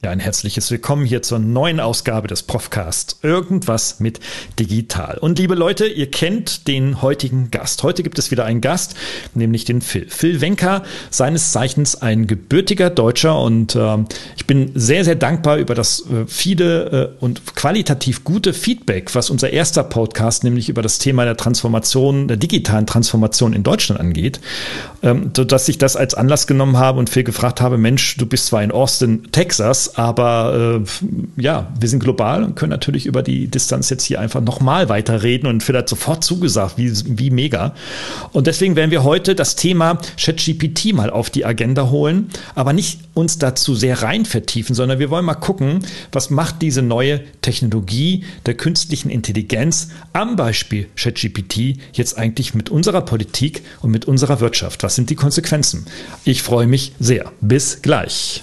Ja, ein herzliches Willkommen hier zur neuen Ausgabe des Profcast. Irgendwas mit digital. Und liebe Leute, ihr kennt den heutigen Gast. Heute gibt es wieder einen Gast, nämlich den Phil. Phil Wenker, seines Zeichens ein gebürtiger Deutscher. Und äh, ich bin sehr, sehr dankbar über das äh, viele äh, und qualitativ gute Feedback, was unser erster Podcast, nämlich über das Thema der Transformation, der digitalen Transformation in Deutschland angeht. Ähm, sodass ich das als Anlass genommen habe und Phil gefragt habe, Mensch, du bist zwar in Austin, Texas, aber äh, ja, wir sind global und können natürlich über die Distanz jetzt hier einfach nochmal weiterreden und hat sofort zugesagt, wie, wie mega. Und deswegen werden wir heute das Thema ChatGPT mal auf die Agenda holen, aber nicht uns dazu sehr rein vertiefen, sondern wir wollen mal gucken, was macht diese neue Technologie der künstlichen Intelligenz am Beispiel ChatGPT jetzt eigentlich mit unserer Politik und mit unserer Wirtschaft? Was sind die Konsequenzen? Ich freue mich sehr. Bis gleich.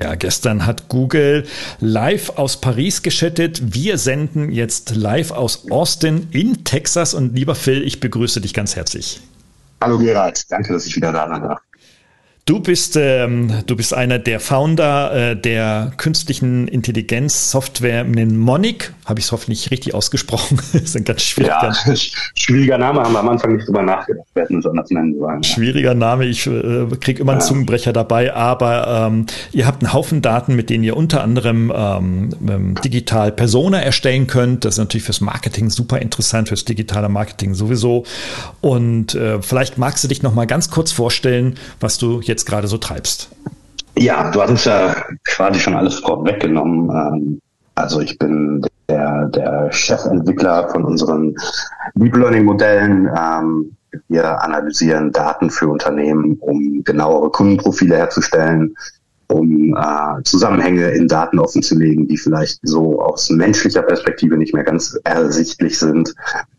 Ja, gestern hat Google live aus Paris geschattet. Wir senden jetzt live aus Austin in Texas. Und lieber Phil, ich begrüße dich ganz herzlich. Hallo Gerald, danke, dass ich wieder da darf. Du bist, ähm, du bist einer der Founder äh, der künstlichen Intelligenz-Software Mnemonic. Habe ich es hoffentlich richtig ausgesprochen? das ist ein ganz schwieriger, ja, schwieriger Name, haben wir am Anfang nicht drüber nachgedacht, wir hätten uns anders nennen sollen. Schwieriger Name, ich äh, kriege immer einen ja. Zungenbrecher dabei, aber ähm, ihr habt einen Haufen Daten, mit denen ihr unter anderem ähm, ähm, digital Persona erstellen könnt. Das ist natürlich fürs Marketing super interessant, fürs digitale Marketing sowieso. Und äh, vielleicht magst du dich noch mal ganz kurz vorstellen, was du jetzt jetzt gerade so treibst. Ja, du hattest ja quasi schon alles vorweggenommen. Ähm, also ich bin der, der Chefentwickler von unseren Deep Learning Modellen. Ähm, wir analysieren Daten für Unternehmen, um genauere Kundenprofile herzustellen, um äh, Zusammenhänge in Daten offenzulegen, die vielleicht so aus menschlicher Perspektive nicht mehr ganz ersichtlich sind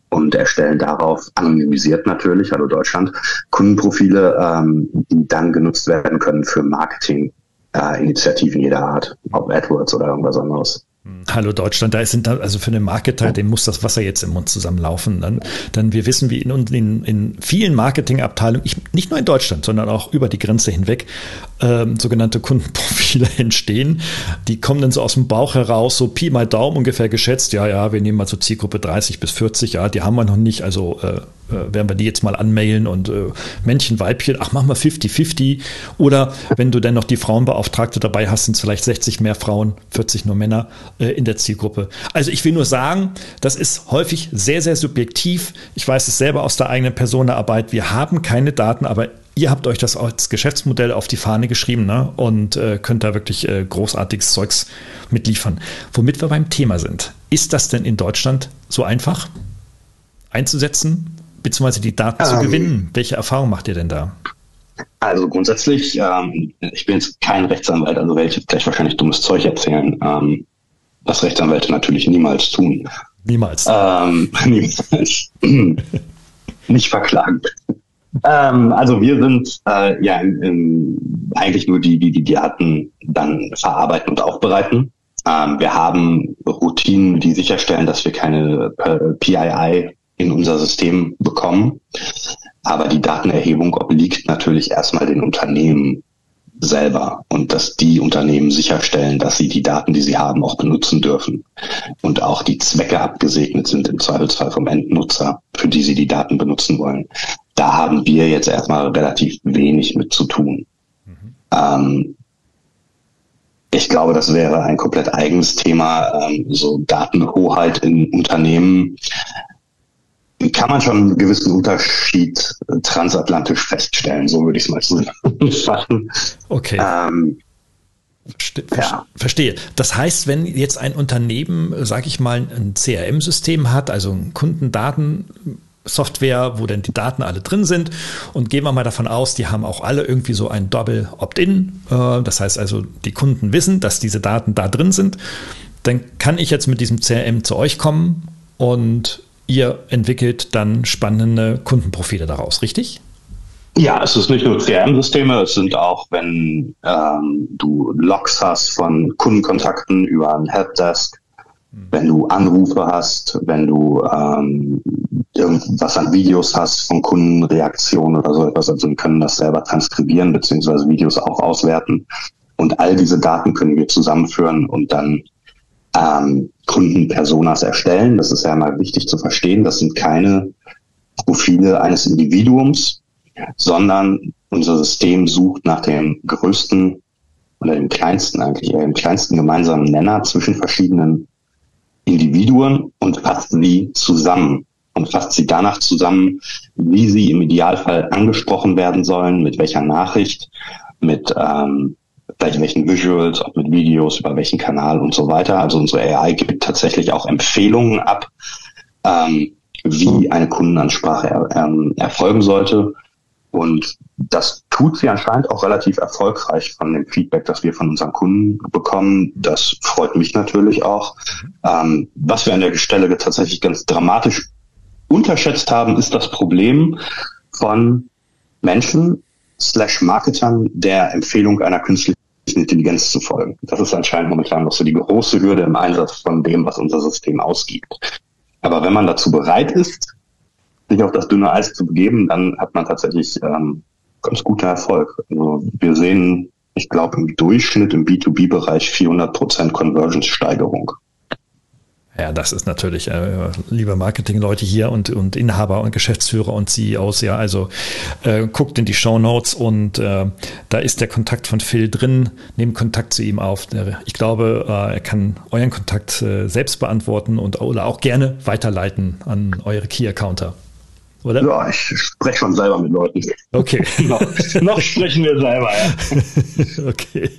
und erstellen darauf anonymisiert natürlich, hallo Deutschland, Kundenprofile, ähm, die dann genutzt werden können für Marketing-Initiativen äh, jeder Art, ob AdWords oder irgendwas anderes. Hallo Deutschland, da sind also für den Marketer, dem muss das Wasser jetzt im Mund zusammenlaufen. Dann, dann wir wissen, wie in, in, in vielen Marketingabteilungen, ich, nicht nur in Deutschland, sondern auch über die Grenze hinweg, ähm, sogenannte Kundenprofile entstehen. Die kommen dann so aus dem Bauch heraus, so Pi mal Daumen ungefähr geschätzt. Ja, ja, wir nehmen mal so Zielgruppe 30 bis 40. Ja, die haben wir noch nicht. Also äh, äh, werden wir die jetzt mal anmailen und äh, Männchen, Weibchen, ach, mach mal 50-50. Oder wenn du dann noch die Frauenbeauftragte dabei hast, sind es vielleicht 60 mehr Frauen, 40 nur Männer äh, in der Zielgruppe. Also ich will nur sagen, das ist häufig sehr, sehr subjektiv. Ich weiß es selber aus der eigenen Personenarbeit. Wir haben keine Daten, aber ihr habt euch das als Geschäftsmodell auf die Fahne geschrieben ne? und äh, könnt da wirklich äh, großartiges Zeugs mitliefern. Womit wir beim Thema sind. Ist das denn in Deutschland so einfach einzusetzen? Beziehungsweise die Daten zu ähm, gewinnen. Welche Erfahrung macht ihr denn da? Also grundsätzlich, ähm, ich bin jetzt kein Rechtsanwalt, also werde ich jetzt gleich wahrscheinlich dummes Zeug erzählen, ähm, was Rechtsanwälte natürlich niemals tun. Niemals. Ähm, niemals. Nicht verklagen. Ähm, also wir sind äh, ja in, in, eigentlich nur die, die die Daten dann verarbeiten und aufbereiten. Wir haben Routinen, die sicherstellen, dass wir keine äh, PII in unser System bekommen. Aber die Datenerhebung obliegt natürlich erstmal den Unternehmen selber und dass die Unternehmen sicherstellen, dass sie die Daten, die sie haben, auch benutzen dürfen und auch die Zwecke abgesegnet sind im Zweifelsfall vom Endnutzer, für die sie die Daten benutzen wollen. Da haben wir jetzt erstmal relativ wenig mit zu tun. Mhm. Ähm, ich glaube, das wäre ein komplett eigenes Thema, ähm, so Datenhoheit in Unternehmen kann man schon einen gewissen Unterschied äh, transatlantisch feststellen, so würde ich es mal zusammenfassen. Okay. Ähm, Verste ja. Verstehe. Das heißt, wenn jetzt ein Unternehmen, sage ich mal, ein CRM-System hat, also ein Kundendatensoftware, wo dann die Daten alle drin sind. Und gehen wir mal davon aus, die haben auch alle irgendwie so ein Double Opt-in. Äh, das heißt also, die Kunden wissen, dass diese Daten da drin sind. Dann kann ich jetzt mit diesem CRM zu euch kommen und ihr entwickelt dann spannende Kundenprofile daraus, richtig? Ja, es ist nicht nur CRM-Systeme, es sind auch, wenn ähm, du Logs hast von Kundenkontakten über ein Helpdesk, wenn du Anrufe hast, wenn du ähm, irgendwas an Videos hast von Kundenreaktionen oder so etwas, also wir können das selber transkribieren beziehungsweise Videos auch auswerten und all diese Daten können wir zusammenführen und dann ähm, Kundenpersonas erstellen. Das ist ja mal wichtig zu verstehen. Das sind keine Profile eines Individuums, sondern unser System sucht nach dem größten oder dem kleinsten eigentlich, eher dem kleinsten gemeinsamen Nenner zwischen verschiedenen Individuen und fasst sie zusammen und fasst sie danach zusammen, wie sie im Idealfall angesprochen werden sollen, mit welcher Nachricht, mit ähm, vielleicht welchen Visuals, ob mit Videos, über welchen Kanal und so weiter. Also unsere AI gibt tatsächlich auch Empfehlungen ab, ähm, wie eine Kundenansprache er, ähm, erfolgen sollte. Und das tut sie anscheinend auch relativ erfolgreich von dem Feedback, das wir von unseren Kunden bekommen. Das freut mich natürlich auch. Ähm, was wir an der Stelle tatsächlich ganz dramatisch unterschätzt haben, ist das Problem von Menschen slash Marketern der Empfehlung einer künstlichen Intelligenz zu folgen. Das ist anscheinend momentan noch so die große Hürde im Einsatz von dem, was unser System ausgibt. Aber wenn man dazu bereit ist, sich auf das dünne Eis zu begeben, dann hat man tatsächlich ähm, ganz guter Erfolg. Also wir sehen, ich glaube, im Durchschnitt im B2B-Bereich 400 Prozent Convergence-Steigerung. Ja, das ist natürlich, äh, liebe Marketingleute hier und, und Inhaber und Geschäftsführer und CEOs, ja, also äh, guckt in die Show Notes und äh, da ist der Kontakt von Phil drin. Nehmt Kontakt zu ihm auf. Ich glaube, äh, er kann euren Kontakt äh, selbst beantworten und oder auch gerne weiterleiten an eure Key-Accounter oder? Ja, ich spreche schon selber mit Leuten. Okay. noch, noch, sprechen wir selber, ja. okay.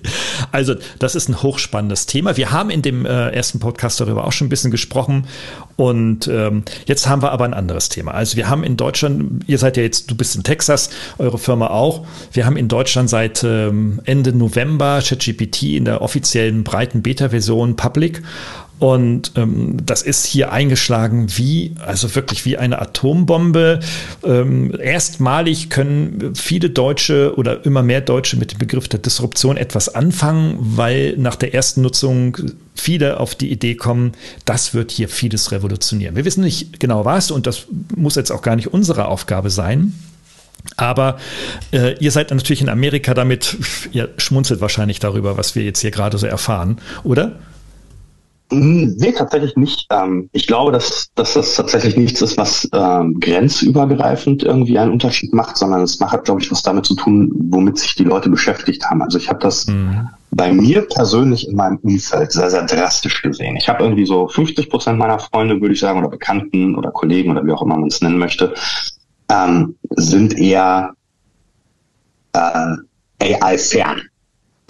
Also, das ist ein hochspannendes Thema. Wir haben in dem äh, ersten Podcast darüber auch schon ein bisschen gesprochen. Und ähm, jetzt haben wir aber ein anderes Thema. Also, wir haben in Deutschland, ihr seid ja jetzt, du bist in Texas, eure Firma auch. Wir haben in Deutschland seit ähm, Ende November ChatGPT in der offiziellen breiten Beta-Version Public. Und ähm, das ist hier eingeschlagen wie, also wirklich wie eine Atombombe. Ähm, erstmalig können viele Deutsche oder immer mehr Deutsche mit dem Begriff der Disruption etwas anfangen, weil nach der ersten Nutzung viele auf die Idee kommen, das wird hier vieles revolutionieren. Wir wissen nicht genau was und das muss jetzt auch gar nicht unsere Aufgabe sein. Aber äh, ihr seid natürlich in Amerika damit, ihr schmunzelt wahrscheinlich darüber, was wir jetzt hier gerade so erfahren, oder? Hm, nee, tatsächlich nicht. Ähm, ich glaube, dass, dass das tatsächlich nichts ist, was ähm, grenzübergreifend irgendwie einen Unterschied macht, sondern es macht, glaube ich, was damit zu tun, womit sich die Leute beschäftigt haben. Also ich habe das mhm. bei mir persönlich in meinem Umfeld sehr, sehr drastisch gesehen. Ich habe irgendwie so 50 Prozent meiner Freunde, würde ich sagen, oder Bekannten oder Kollegen oder wie auch immer man es nennen möchte, ähm, sind eher äh, AI-fern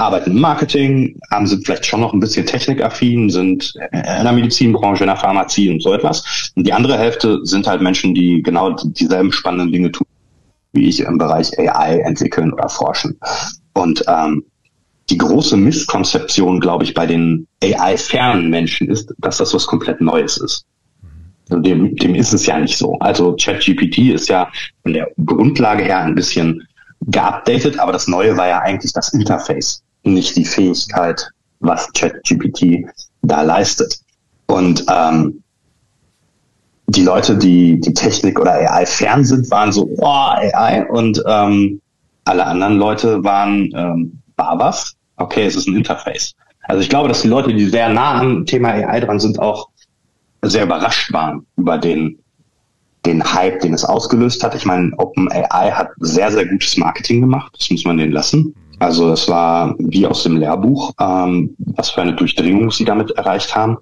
arbeiten im Marketing, haben sind vielleicht schon noch ein bisschen technikaffin, sind in der Medizinbranche, in der Pharmazie und so etwas. Und die andere Hälfte sind halt Menschen, die genau dieselben spannenden Dinge tun, wie ich im Bereich AI entwickeln oder forschen. Und ähm, die große Misskonzeption, glaube ich, bei den AI-fernen Menschen ist, dass das was komplett Neues ist. Dem, dem ist es ja nicht so. Also ChatGPT ist ja von der Grundlage her ein bisschen geupdatet, aber das Neue war ja eigentlich das Interface nicht die Fähigkeit, was ChatGPT da leistet. Und ähm, die Leute, die die Technik oder AI fern sind, waren so, oh, AI. Und ähm, alle anderen Leute waren, ähm, war was? Okay, es ist ein Interface. Also ich glaube, dass die Leute, die sehr nah am Thema AI dran sind, auch sehr überrascht waren über den, den Hype, den es ausgelöst hat. Ich meine, OpenAI hat sehr, sehr gutes Marketing gemacht. Das muss man denen lassen. Also es war wie aus dem Lehrbuch, ähm, was für eine Durchdringung sie damit erreicht haben.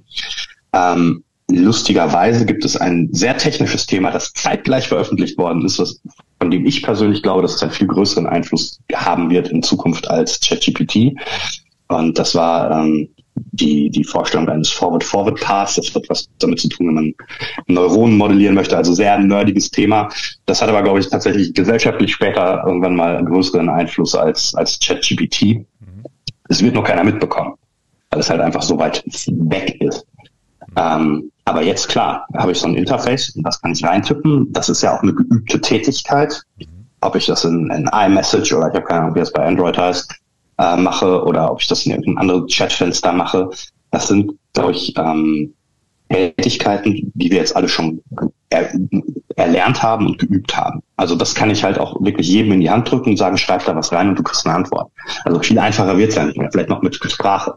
Ähm, lustigerweise gibt es ein sehr technisches Thema, das zeitgleich veröffentlicht worden ist, was, von dem ich persönlich glaube, dass es einen viel größeren Einfluss haben wird in Zukunft als ChatGPT. Und das war ähm, die, die Vorstellung eines Forward-Forward-Paths. Das hat was damit zu tun, wenn man Neuronen modellieren möchte. Also sehr nerdiges Thema. Das hat aber, glaube ich, tatsächlich gesellschaftlich später irgendwann mal einen größeren Einfluss als, als ChatGPT. Es wird nur keiner mitbekommen, weil es halt einfach so weit weg ist. Ähm, aber jetzt klar, habe ich so ein Interface, das kann ich reintippen. Das ist ja auch eine geübte Tätigkeit. Ob ich das in, in iMessage oder ich habe keine Ahnung, wie das bei Android heißt, äh, mache oder ob ich das in irgendeinem anderen Chatfenster mache. Das sind, glaube ich, ähm, Tätigkeiten, die wir jetzt alle schon er, erlernt haben und geübt haben. Also das kann ich halt auch wirklich jedem in die Hand drücken und sagen, schreib da was rein und du kriegst eine Antwort. Also viel einfacher wird's ja nicht mehr. Vielleicht noch mit Sprache.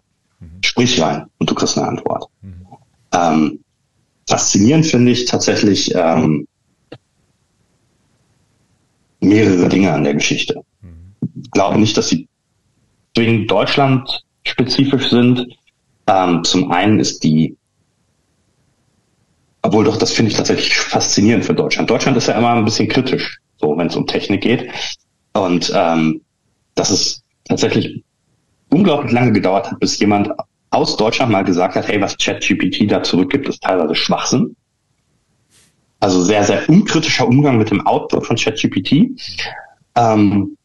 Sprich rein und du kriegst eine Antwort. Mhm. Ähm, faszinierend finde ich tatsächlich ähm, mehrere Dinge an der Geschichte. Ich glaube nicht, dass sie zwingend Deutschland spezifisch sind. Ähm, zum einen ist die, obwohl doch, das finde ich tatsächlich faszinierend für Deutschland. Deutschland ist ja immer ein bisschen kritisch, so wenn es um Technik geht. Und ähm, dass es tatsächlich unglaublich lange gedauert hat, bis jemand aus Deutschland mal gesagt hat, hey, was ChatGPT da zurückgibt, ist teilweise Schwachsinn. Also sehr, sehr unkritischer Umgang mit dem Output von ChatGPT. Ähm,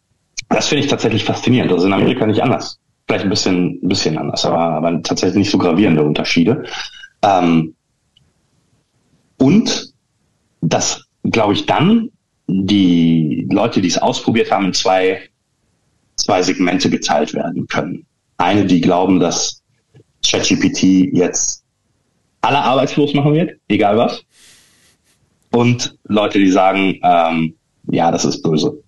das finde ich tatsächlich faszinierend. Das ist in Amerika nicht anders. Vielleicht ein bisschen, ein bisschen anders, aber, aber tatsächlich nicht so gravierende Unterschiede. Ähm, und dass, glaube ich, dann die Leute, die es ausprobiert haben, in zwei, zwei Segmente geteilt werden können. Eine, die glauben, dass ChatGPT jetzt alle arbeitslos machen wird, egal was. Und Leute, die sagen, ähm, ja, das ist böse.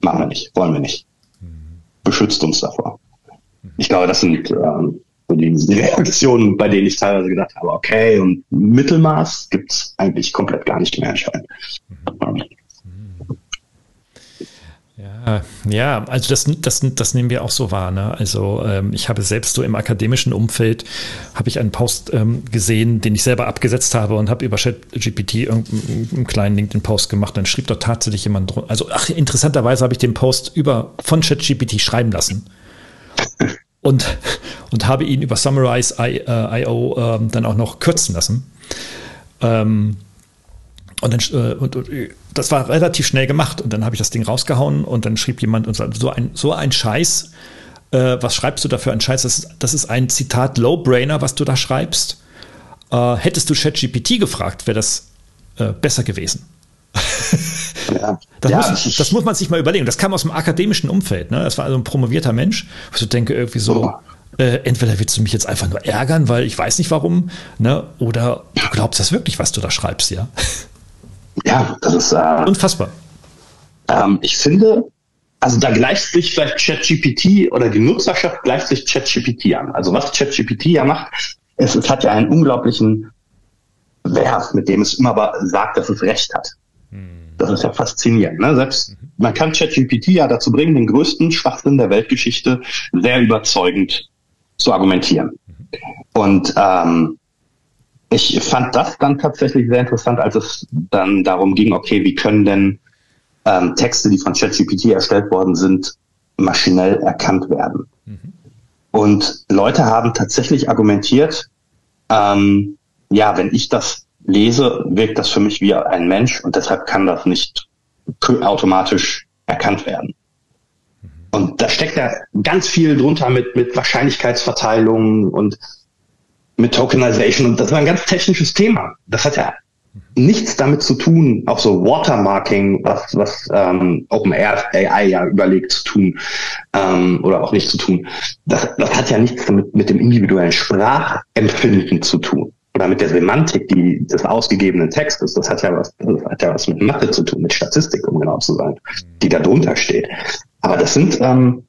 Machen wir nicht, wollen wir nicht. Beschützt uns davor. Ich glaube, das sind ähm, so die, die Reaktionen, bei denen ich teilweise gedacht habe, okay, und Mittelmaß gibt's eigentlich komplett gar nicht mehr anscheinend. Mhm. Ja, ja, also das, das, das nehmen wir auch so wahr. Ne? Also ähm, ich habe selbst so im akademischen Umfeld, habe ich einen Post ähm, gesehen, den ich selber abgesetzt habe und habe über ChatGPT einen kleinen LinkedIn-Post gemacht. Dann schrieb dort tatsächlich jemand drunter. Also ach, interessanterweise habe ich den Post über von ChatGPT schreiben lassen. Und, und habe ihn über Summarize.io äh, äh, dann auch noch kürzen lassen. Ähm, und dann, äh, und, und, das war relativ schnell gemacht. Und dann habe ich das Ding rausgehauen und dann schrieb jemand und sagte, so ein, so ein Scheiß, äh, was schreibst du da für einen Scheiß? Das ist, das ist ein Zitat Low-Brainer, was du da schreibst. Äh, hättest du ChatGPT gefragt, wäre das äh, besser gewesen. ja. Das, ja. Muss, das, muss, man sich mal überlegen. Das kam aus dem akademischen Umfeld. Ne? Das war also ein promovierter Mensch. Ich denke, irgendwie so, äh, entweder willst du mich jetzt einfach nur ärgern, weil ich weiß nicht warum, ne? oder du glaubst das wirklich, was du da schreibst, ja? Ja, das ist äh, unfassbar. Ähm, ich finde, also da gleicht sich vielleicht ChatGPT oder die Nutzerschaft gleicht sich ChatGPT an. Also was ChatGPT ja macht, es, es hat ja einen unglaublichen Wert, mit dem es immer sagt, dass es Recht hat. Hm. Das ist ja faszinierend. Ne? Selbst mhm. man kann ChatGPT ja dazu bringen, den größten Schwachsinn der Weltgeschichte sehr überzeugend zu argumentieren. Mhm. Und ähm, ich fand das dann tatsächlich sehr interessant, als es dann darum ging, okay, wie können denn ähm, Texte, die von ChatGPT erstellt worden sind, maschinell erkannt werden. Mhm. Und Leute haben tatsächlich argumentiert, ähm, ja, wenn ich das lese, wirkt das für mich wie ein Mensch und deshalb kann das nicht automatisch erkannt werden. Mhm. Und da steckt ja ganz viel drunter mit, mit Wahrscheinlichkeitsverteilung und mit Tokenization und das war ein ganz technisches Thema. Das hat ja nichts damit zu tun, auch so Watermarking, was, was ähm, OpenAI AI ja überlegt zu tun ähm, oder auch nicht zu tun. Das, das hat ja nichts damit mit dem individuellen Sprachempfinden zu tun oder mit der Semantik die, des ausgegebenen Textes. Das hat ja was, das hat ja was mit Mathe zu tun, mit Statistik, um genau zu sein, die da drunter steht. Aber das sind, ähm,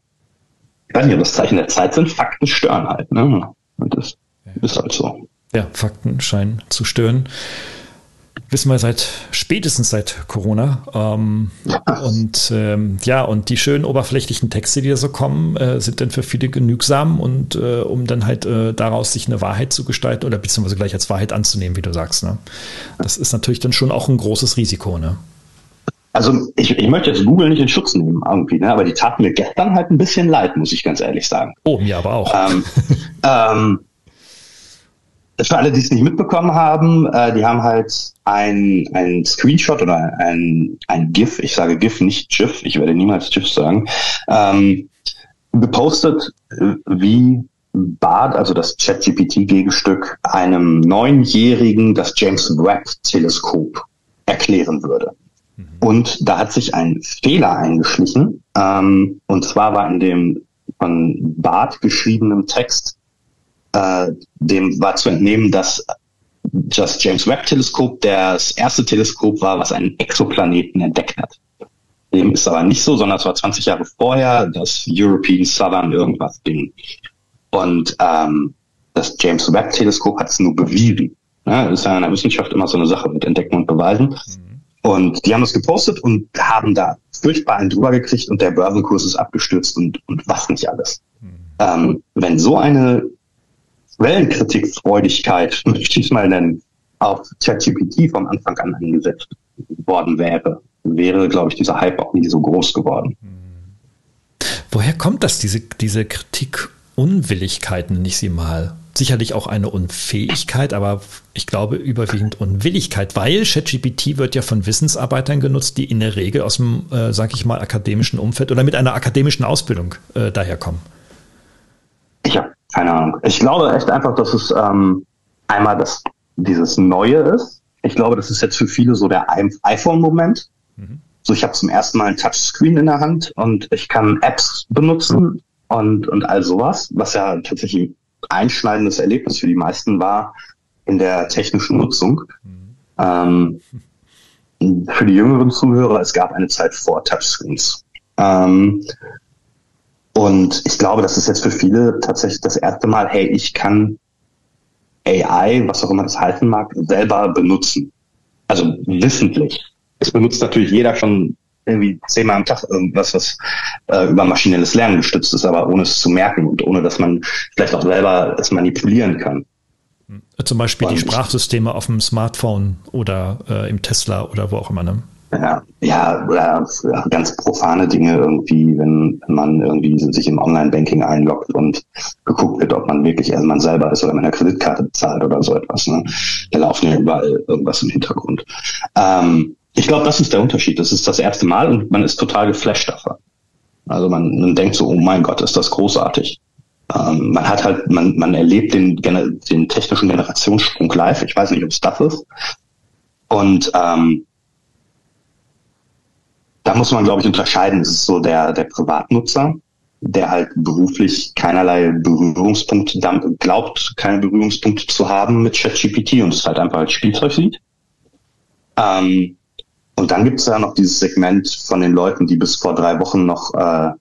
ich weiß nicht, ob das Zeichen der Zeit sind, Fakten stören halt. Ne? Und das ist halt so. Ja, Fakten scheinen zu stören. Wissen wir seit spätestens seit Corona. Ähm, ja. Und ähm, ja, und die schönen oberflächlichen Texte, die da so kommen, äh, sind dann für viele genügsam und äh, um dann halt äh, daraus sich eine Wahrheit zu gestalten oder beziehungsweise gleich als Wahrheit anzunehmen, wie du sagst. Ne? Das ist natürlich dann schon auch ein großes Risiko, ne? Also ich, ich möchte jetzt Google nicht in Schutz nehmen irgendwie, ne? aber die taten mir gestern halt ein bisschen leid, muss ich ganz ehrlich sagen. Oh, mir aber auch. Ähm, ähm, für alle, die es nicht mitbekommen haben, äh, die haben halt ein, ein Screenshot oder ein, ein GIF, ich sage GIF, nicht GIF, ich werde niemals GIF sagen, ähm, gepostet, wie Bard, also das ChatGPT-Gegenstück, einem Neunjährigen das James Webb-Teleskop erklären würde. Mhm. Und da hat sich ein Fehler eingeschlichen. Ähm, und zwar war in dem von Bard geschriebenen Text, äh, dem war zu entnehmen, dass das James Webb Teleskop das erste Teleskop war, was einen Exoplaneten entdeckt hat. Dem ist aber nicht so, sondern es war 20 Jahre vorher das European Southern irgendwas Ding. Und ähm, das James Webb Teleskop hat es nur bewiesen. Ja, ist ja in der Wissenschaft immer so eine Sache mit Entdecken und Beweisen. Mhm. Und die haben es gepostet und haben da furchtbar einen drüber gekriegt und der Börsenkurs ist abgestürzt und, und was nicht alles. Mhm. Ähm, wenn so eine Quellenkritikfreudigkeit, möchte ich es mal nennen, auf ChatGPT vom Anfang an eingesetzt worden wäre, wäre, glaube ich, dieser Hype auch nie so groß geworden. Woher kommt das, diese, diese Kritikunwilligkeit, nenne ich sie mal? Sicherlich auch eine Unfähigkeit, aber ich glaube überwiegend Unwilligkeit, weil ChatGPT wird ja von Wissensarbeitern genutzt, die in der Regel aus dem, äh, sage ich mal, akademischen Umfeld oder mit einer akademischen Ausbildung äh, daherkommen. Keine Ahnung. Ich glaube echt einfach, dass es ähm, einmal das, dieses Neue ist. Ich glaube, das ist jetzt für viele so der iPhone-Moment. Mhm. So, ich habe zum ersten Mal ein Touchscreen in der Hand und ich kann Apps benutzen und, und all sowas, was ja tatsächlich ein einschneidendes Erlebnis für die meisten war in der technischen Nutzung. Mhm. Ähm, für die jüngeren Zuhörer, es gab eine Zeit vor Touchscreens. Ähm, und ich glaube, das ist jetzt für viele tatsächlich das erste Mal, hey, ich kann AI, was auch immer das heißen mag, selber benutzen. Also wissentlich. Es benutzt natürlich jeder schon irgendwie zehnmal am Tag irgendwas, was äh, über maschinelles Lernen gestützt ist, aber ohne es zu merken und ohne, dass man vielleicht auch selber es manipulieren kann. Zum Beispiel und die Sprachsysteme auf dem Smartphone oder äh, im Tesla oder wo auch immer, ne? Ja, ja, oder ganz profane Dinge irgendwie, wenn man irgendwie sich im Online-Banking einloggt und geguckt wird, ob man wirklich man selber ist oder mit einer Kreditkarte bezahlt oder so etwas. Ne? Da laufen ja überall irgendwas im Hintergrund. Ähm, ich glaube, das ist der Unterschied. Das ist das erste Mal und man ist total geflasht davon. Also man, man denkt so, oh mein Gott, ist das großartig. Ähm, man hat halt, man, man erlebt den, den technischen Generationssprung live. Ich weiß nicht, ob es das ist. Und ähm, da muss man, glaube ich, unterscheiden. Es ist so der, der Privatnutzer, der halt beruflich keinerlei Berührungspunkte, glaubt, keine Berührungspunkte zu haben mit ChatGPT und es halt einfach als Spielzeug sieht. Ähm, und dann gibt es ja noch dieses Segment von den Leuten, die bis vor drei Wochen noch äh,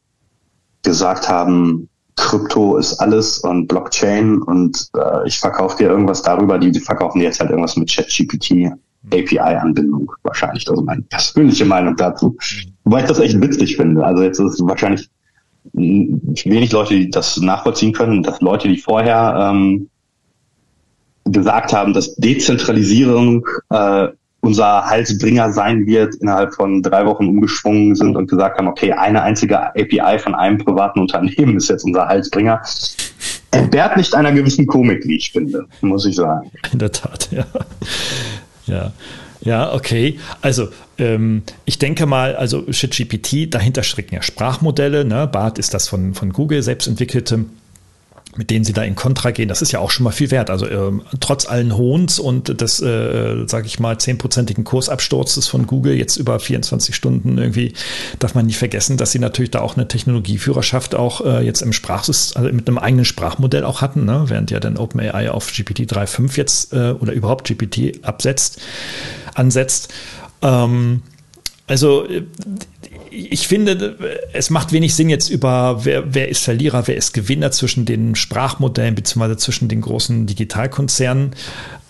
gesagt haben, Krypto ist alles und Blockchain und äh, ich verkaufe dir irgendwas darüber, die, die verkaufen dir jetzt halt irgendwas mit ChatGPT. API-Anbindung wahrscheinlich. Also meine persönliche Meinung dazu. Wobei ich das echt witzig finde. Also jetzt ist wahrscheinlich wenig Leute, die das nachvollziehen können, dass Leute, die vorher ähm, gesagt haben, dass Dezentralisierung äh, unser Halsbringer sein wird, innerhalb von drei Wochen umgeschwungen sind und gesagt haben, okay, eine einzige API von einem privaten Unternehmen ist jetzt unser Halsbringer. Entbehrt nicht einer gewissen Komik, wie ich finde, muss ich sagen. In der Tat, ja. Ja. Ja, okay. Also ähm, ich denke mal, also ChatGPT, dahinter stecken ja Sprachmodelle. Ne? BART ist das von, von Google selbst entwickelte mit denen sie da in Kontra gehen, das ist ja auch schon mal viel wert. Also ähm, trotz allen Hohns und des, äh, sage ich mal, zehnprozentigen Kursabsturzes von Google jetzt über 24 Stunden irgendwie, darf man nicht vergessen, dass sie natürlich da auch eine Technologieführerschaft auch äh, jetzt im Sprachsystem, also mit einem eigenen Sprachmodell auch hatten, ne? während ja dann OpenAI auf GPT 3.5 jetzt äh, oder überhaupt GPT absetzt, ansetzt. Ähm, also äh, ich finde, es macht wenig Sinn jetzt über, wer, wer ist Verlierer, wer ist Gewinner zwischen den Sprachmodellen beziehungsweise zwischen den großen Digitalkonzernen.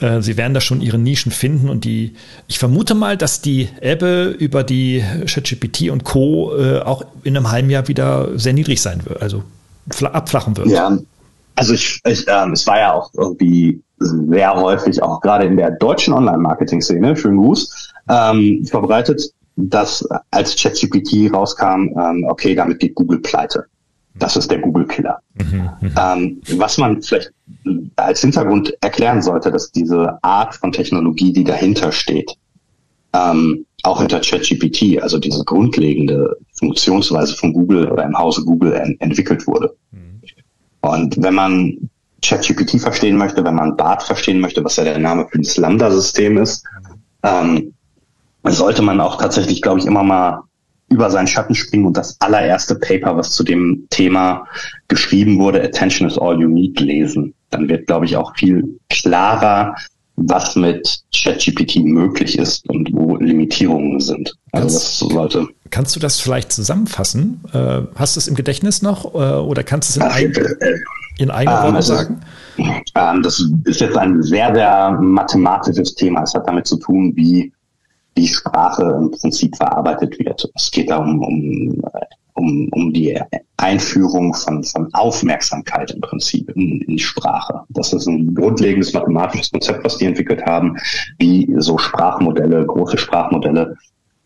Äh, sie werden da schon ihre Nischen finden und die, ich vermute mal, dass die Ebbe über die ChatGPT und Co. Äh, auch in einem halben Jahr wieder sehr niedrig sein wird, also abflachen wird. Ja, also ich, ich ähm, es war ja auch irgendwie sehr häufig, auch gerade in der deutschen Online-Marketing-Szene, schönen Gruß, ähm, verbreitet, dass als ChatGPT rauskam, ähm, okay, damit geht Google pleite. Das ist der Google-Killer. Mhm, mhm, ähm, was man vielleicht als Hintergrund erklären sollte, dass diese Art von Technologie, die dahinter steht, ähm, auch hinter ChatGPT, also diese grundlegende Funktionsweise von Google oder im Hause Google en entwickelt wurde. Mhm. Und wenn man ChatGPT verstehen möchte, wenn man BART verstehen möchte, was ja der Name für das Lambda-System ist, ähm, sollte man auch tatsächlich, glaube ich, immer mal über seinen Schatten springen und das allererste Paper, was zu dem Thema geschrieben wurde, Attention is all you need, lesen. Dann wird, glaube ich, auch viel klarer, was mit ChatGPT möglich ist und wo Limitierungen sind. Also das sollte. Kannst du das vielleicht zusammenfassen? Äh, hast du es im Gedächtnis noch äh, oder kannst du es in, ein, äh, in eine ähm, Worte sagen? Ähm, das ist jetzt ein sehr, sehr mathematisches Thema. Es hat damit zu tun, wie die Sprache im Prinzip verarbeitet wird. Es geht da um, um um, um die Einführung von, von Aufmerksamkeit im Prinzip in, in die Sprache. Das ist ein grundlegendes mathematisches Konzept, was die entwickelt haben, wie so Sprachmodelle, große Sprachmodelle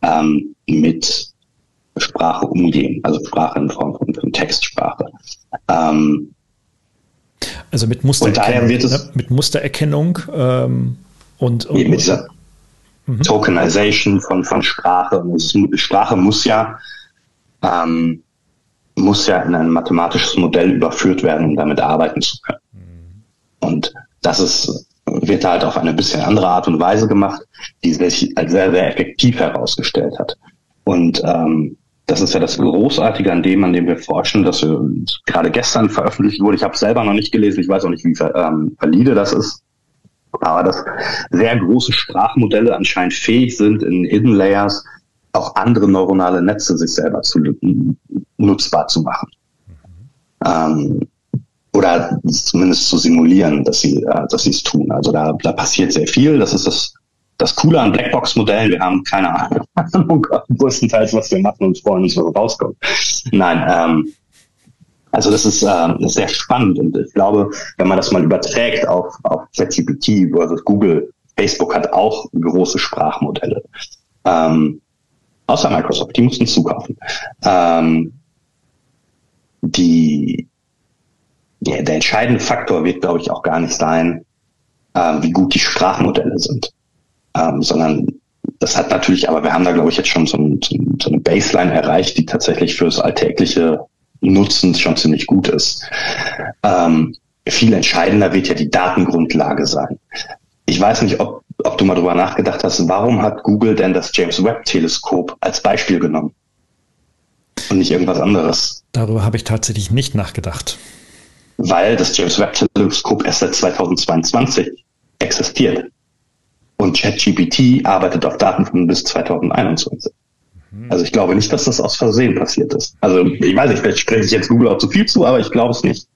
ähm, mit Sprache umgehen, also Sprache in Form von, von Textsprache. Ähm, also mit Mustererkennung, ne? mit Mustererkennung ähm, und, und mit dieser mhm. Tokenization von, von Sprache. Sprache muss ja ähm, muss ja in ein mathematisches Modell überführt werden, um damit arbeiten zu können. Mhm. Und das ist, wird halt auf eine bisschen andere Art und Weise gemacht, die sich als sehr, sehr effektiv herausgestellt hat. Und ähm, das ist ja das Großartige an dem, an dem wir forschen, dass wir gerade gestern veröffentlicht wurde. Ich habe selber noch nicht gelesen, ich weiß auch nicht, wie ähm, valide das ist. Aber dass sehr große Sprachmodelle anscheinend fähig sind, in Hidden Layers auch andere neuronale Netze sich selber zu nutzbar zu machen. Mhm. Ähm, oder zumindest zu simulieren, dass sie, äh, dass sie es tun. Also da, da passiert sehr viel. Das ist das, das Coole an Blackbox-Modellen. Wir haben keine Ahnung, größtenteils, was wir machen und freuen uns, was rauskommt. Nein, ähm, also das ist äh, sehr spannend und ich glaube, wenn man das mal überträgt auf, auf ChatGPT versus Google, Facebook hat auch große Sprachmodelle. Ähm, außer Microsoft, die mussten zukaufen. Ähm, die, ja, der entscheidende Faktor wird, glaube ich, auch gar nicht sein, äh, wie gut die Sprachmodelle sind, ähm, sondern das hat natürlich, aber wir haben da, glaube ich, jetzt schon so, ein, so eine Baseline erreicht, die tatsächlich fürs alltägliche Nutzen schon ziemlich gut ist. Ähm, viel entscheidender wird ja die Datengrundlage sein. Ich weiß nicht, ob ob du mal drüber nachgedacht hast, warum hat Google denn das James Webb Teleskop als Beispiel genommen? Und nicht irgendwas anderes. Darüber habe ich tatsächlich nicht nachgedacht. Weil das James Webb Teleskop erst seit 2022 existiert. Und ChatGPT arbeitet auf Daten von bis 2021. Also ich glaube nicht, dass das aus Versehen passiert ist. Also ich weiß nicht, vielleicht spreche ich jetzt Google auch zu viel zu, aber ich glaube es nicht.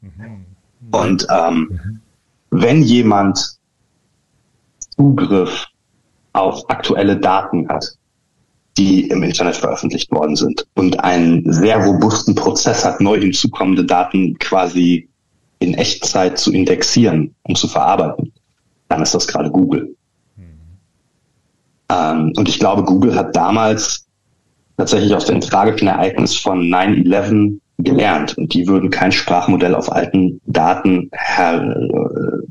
Und ähm, wenn jemand Zugriff auf aktuelle Daten hat, die im Internet veröffentlicht worden sind und einen sehr robusten Prozess hat, neu hinzukommende Daten quasi in Echtzeit zu indexieren und zu verarbeiten, dann ist das gerade Google. Mhm. Ähm, und ich glaube, Google hat damals tatsächlich aus dem tragischen Ereignis von 9-11 gelernt und die würden kein Sprachmodell auf alten Daten her, äh,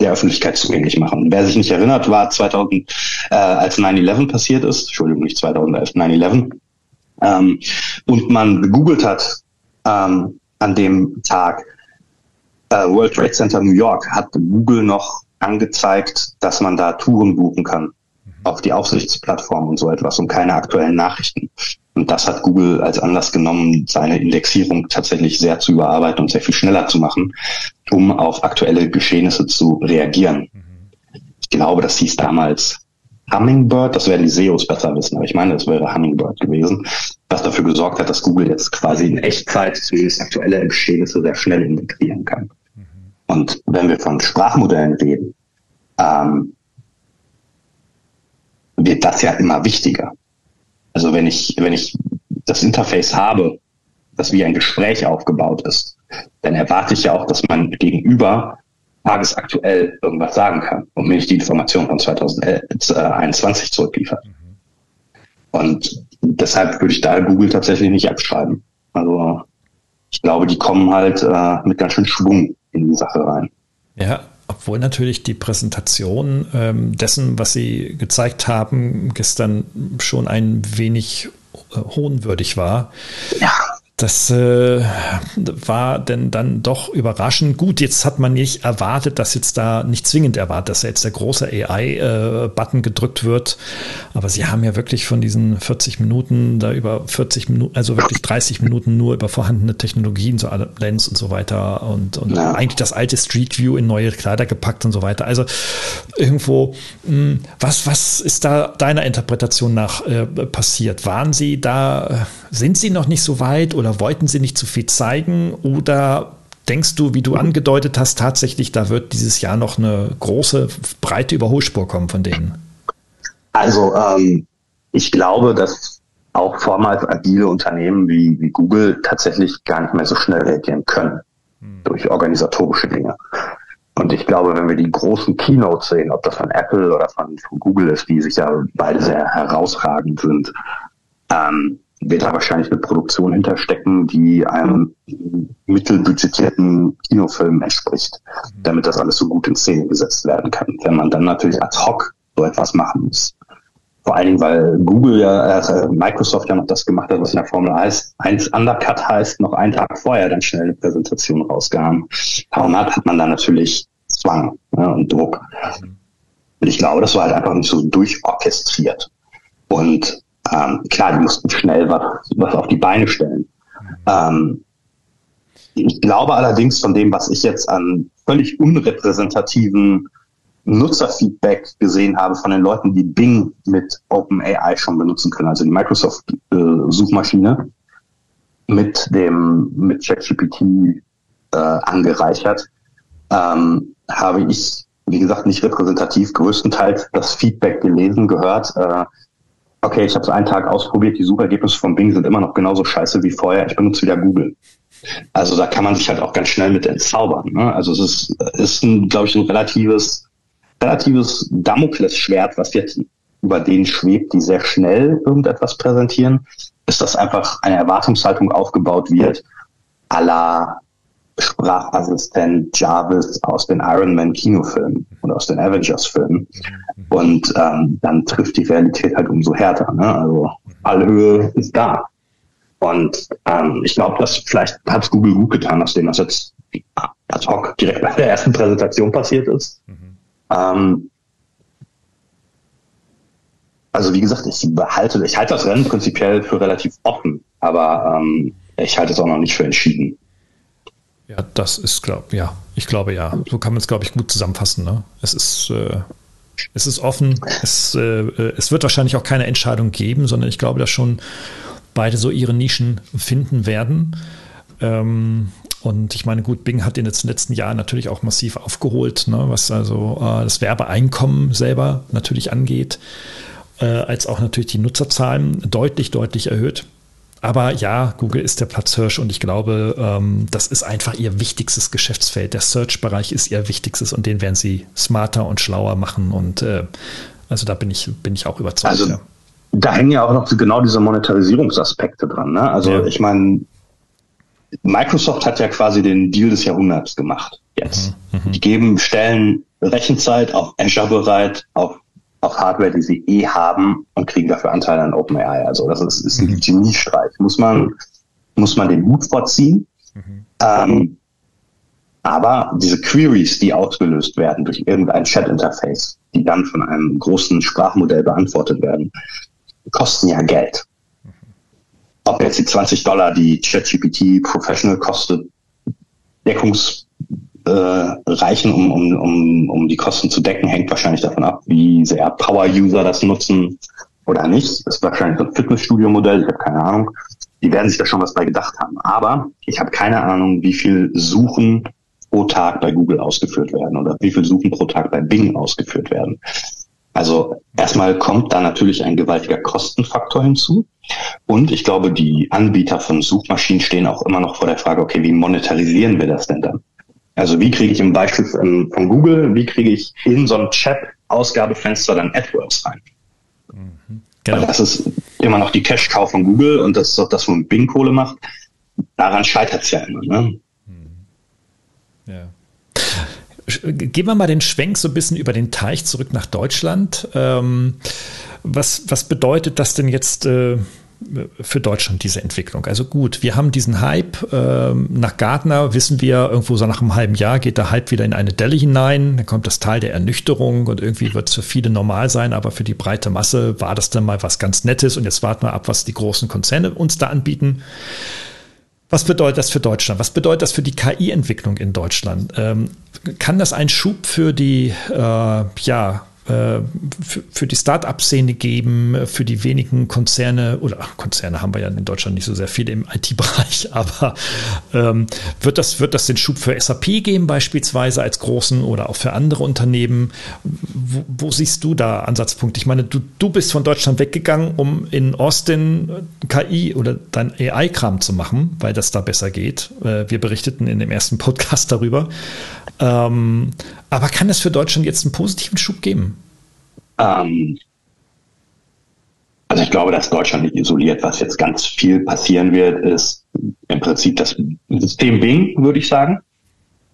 der Öffentlichkeit zugänglich machen. Wer sich nicht erinnert, war 2000, äh, als 9-11 passiert ist, Entschuldigung, nicht 2011, 9-11, ähm, und man gegoogelt hat ähm, an dem Tag äh, World Trade Center New York, hat Google noch angezeigt, dass man da Touren buchen kann. Auf die Aufsichtsplattform und so etwas und keine aktuellen Nachrichten. Und das hat Google als Anlass genommen, seine Indexierung tatsächlich sehr zu überarbeiten und sehr viel schneller zu machen, um auf aktuelle Geschehnisse zu reagieren. Ich glaube, das hieß damals Hummingbird, das werden die SEOs besser wissen, aber ich meine, das wäre Hummingbird gewesen, was dafür gesorgt hat, dass Google jetzt quasi in Echtzeit zumindest aktuelle Geschehnisse sehr schnell integrieren kann. Mhm. Und wenn wir von Sprachmodellen reden, ähm, wird das ja immer wichtiger. Also wenn ich, wenn ich das Interface habe, das wie ein Gespräch aufgebaut ist, dann erwarte ich ja auch, dass man gegenüber tagesaktuell irgendwas sagen kann und mir nicht die Information von 2021 zurückliefert. Und deshalb würde ich da Google tatsächlich nicht abschreiben. Also ich glaube, die kommen halt äh, mit ganz schön Schwung in die Sache rein. Ja, obwohl natürlich die Präsentation ähm, dessen, was Sie gezeigt haben, gestern schon ein wenig äh, hohnwürdig war. Ja. Das äh, war denn dann doch überraschend. Gut, jetzt hat man nicht erwartet, dass jetzt da nicht zwingend erwartet, dass jetzt der große AI-Button äh, gedrückt wird. Aber sie haben ja wirklich von diesen 40 Minuten da über 40 Minuten, also wirklich 30 Minuten nur über vorhandene Technologien, so Lens und so weiter und, und ja. eigentlich das alte Street View in neue Kleider gepackt und so weiter. Also irgendwo, mh, hm, was, was ist da deiner Interpretation nach äh, passiert? Waren sie da, sind sie noch nicht so weit oder oder wollten sie nicht zu viel zeigen? Oder denkst du, wie du angedeutet hast, tatsächlich, da wird dieses Jahr noch eine große, breite Überholspur kommen von denen? Also ähm, ich glaube, dass auch vormals agile Unternehmen wie, wie Google tatsächlich gar nicht mehr so schnell reagieren können hm. durch organisatorische Dinge. Und ich glaube, wenn wir die großen Keynotes sehen, ob das von Apple oder von, von Google ist, die sich ja beide sehr herausragend sind, ähm, wird da wahrscheinlich eine Produktion hinterstecken, die einem mittelbudgetierten Kinofilm entspricht, damit das alles so gut in Szene gesetzt werden kann. Wenn man dann natürlich ad hoc so etwas machen muss. Vor allen Dingen, weil Google ja, äh, Microsoft ja noch das gemacht hat, was in der Formel 1 Undercut heißt, noch einen Tag vorher dann schnell eine Präsentation rausgaben. Darum hat man da natürlich Zwang ja, und Druck. Und ich glaube, das war halt einfach nicht so durchorchestriert. Und ähm, klar, die mussten schnell was, was auf die Beine stellen. Ähm, ich glaube allerdings von dem, was ich jetzt an völlig unrepräsentativen Nutzerfeedback gesehen habe von den Leuten, die Bing mit OpenAI schon benutzen können, also die Microsoft-Suchmaschine äh, mit dem mit ChatGPT äh, angereichert, ähm, habe ich, wie gesagt, nicht repräsentativ, größtenteils das Feedback gelesen, gehört, äh, okay, ich habe es einen Tag ausprobiert, die Suchergebnisse von Bing sind immer noch genauso scheiße wie vorher, ich benutze wieder Google. Also da kann man sich halt auch ganz schnell mit entzaubern. Ne? Also es ist, ist glaube ich, ein relatives, relatives Damoklesschwert, was jetzt über denen schwebt, die sehr schnell irgendetwas präsentieren, ist, dass einfach eine Erwartungshaltung aufgebaut wird, à la Sprachassistent Jarvis aus den Iron Man Kinofilmen oder aus den Avengers Filmen. Und ähm, dann trifft die Realität halt umso härter. Ne? Also Allhöhe ist da. Und ähm, ich glaube, dass vielleicht hat Google gut getan, nachdem das jetzt ad hoc direkt bei der ersten Präsentation passiert ist. Mhm. Ähm, also wie gesagt, ich behalte, ich halte das Rennen prinzipiell für relativ offen, aber ähm, ich halte es auch noch nicht für entschieden. Ja, das ist, glaube ja, ich glaube ja. So kann man es, glaube ich, gut zusammenfassen. Ne? Es ist, äh, es ist offen. Es, äh, es wird wahrscheinlich auch keine Entscheidung geben, sondern ich glaube, dass schon beide so ihre Nischen finden werden. Ähm, und ich meine, gut, Bing hat in den letzten Jahren natürlich auch massiv aufgeholt, ne, was also äh, das Werbeeinkommen selber natürlich angeht, äh, als auch natürlich die Nutzerzahlen deutlich, deutlich erhöht. Aber ja, Google ist der Platzhirsch und ich glaube, ähm, das ist einfach ihr wichtigstes Geschäftsfeld. Der Search-Bereich ist ihr wichtigstes und den werden sie smarter und schlauer machen. Und äh, also da bin ich, bin ich auch überzeugt. Also ja. da hängen ja auch noch genau diese Monetarisierungsaspekte dran. Ne? Also ja. ich meine, Microsoft hat ja quasi den Deal des Jahrhunderts gemacht jetzt. Mhm, mhm. die geben, stellen Rechenzeit auf Azure bereit, auf auf Hardware, die sie eh haben und kriegen dafür Anteile an OpenAI. Also das ist, ist ein mhm. Geniestreich. Muss man, muss man den Mut vorziehen. Mhm. Ähm, aber diese Queries, die ausgelöst werden durch irgendein Chat-Interface, die dann von einem großen Sprachmodell beantwortet werden, kosten ja Geld. Mhm. Ob jetzt die 20 Dollar, die ChatGPT Professional kostet, Deckungs äh, reichen, um, um, um, um die Kosten zu decken, hängt wahrscheinlich davon ab, wie sehr Power-User das nutzen oder nicht. Das ist wahrscheinlich so ein Fitnessstudio-Modell, ich habe keine Ahnung. Die werden sich da schon was bei gedacht haben. Aber ich habe keine Ahnung, wie viel Suchen pro Tag bei Google ausgeführt werden oder wie viel Suchen pro Tag bei Bing ausgeführt werden. Also erstmal kommt da natürlich ein gewaltiger Kostenfaktor hinzu. Und ich glaube, die Anbieter von Suchmaschinen stehen auch immer noch vor der Frage, okay, wie monetarisieren wir das denn dann? Also wie kriege ich im Beispiel von, von Google, wie kriege ich in so ein Chat-Ausgabefenster dann AdWords rein? Mhm. Genau. Weil das ist immer noch die Cash-Cow von Google und das ist auch das, wo Bing Kohle macht. Daran scheitert es ja immer. Ne? Mhm. Ja. Gehen wir mal den Schwenk so ein bisschen über den Teich zurück nach Deutschland. Ähm, was, was bedeutet das denn jetzt äh, für Deutschland diese Entwicklung? Also gut, wir haben diesen Hype. Ähm, nach Gartner wissen wir, irgendwo so nach einem halben Jahr geht der Hype wieder in eine Delle hinein. Dann kommt das Teil der Ernüchterung und irgendwie wird es für viele normal sein, aber für die breite Masse war das dann mal was ganz Nettes. Und jetzt warten wir ab, was die großen Konzerne uns da anbieten. Was bedeutet das für Deutschland? Was bedeutet das für die KI-Entwicklung in Deutschland? Ähm, kann das ein Schub für die äh, ja, für, für die Start-up-Szene geben, für die wenigen Konzerne, oder Konzerne haben wir ja in Deutschland nicht so sehr viele im IT-Bereich, aber ähm, wird, das, wird das den Schub für SAP geben, beispielsweise als großen oder auch für andere Unternehmen? Wo, wo siehst du da Ansatzpunkte? Ich meine, du, du bist von Deutschland weggegangen, um in Austin KI oder dein AI-Kram zu machen, weil das da besser geht. Äh, wir berichteten in dem ersten Podcast darüber. Ähm, aber kann es für Deutschland jetzt einen positiven Schub geben? Ähm, also ich glaube, dass Deutschland nicht isoliert. Was jetzt ganz viel passieren wird, ist im Prinzip das System Bing, würde ich sagen,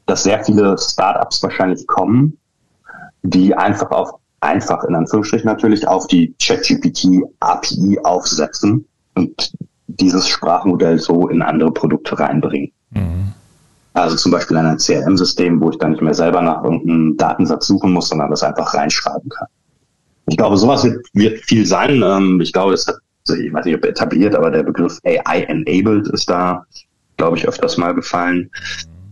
dass sehr viele Startups wahrscheinlich kommen, die einfach auf einfach in Anführungsstrichen natürlich auf die ChatGPT API aufsetzen und dieses Sprachmodell so in andere Produkte reinbringen. Mhm. Also zum Beispiel in ein CRM-System, wo ich dann nicht mehr selber nach irgendeinem Datensatz suchen muss, sondern das einfach reinschreiben kann. Ich glaube, sowas wird, wird viel sein. Ähm, ich glaube, es hat, ich weiß nicht, ob etabliert, aber der Begriff AI-enabled ist da, glaube ich, öfters mal gefallen.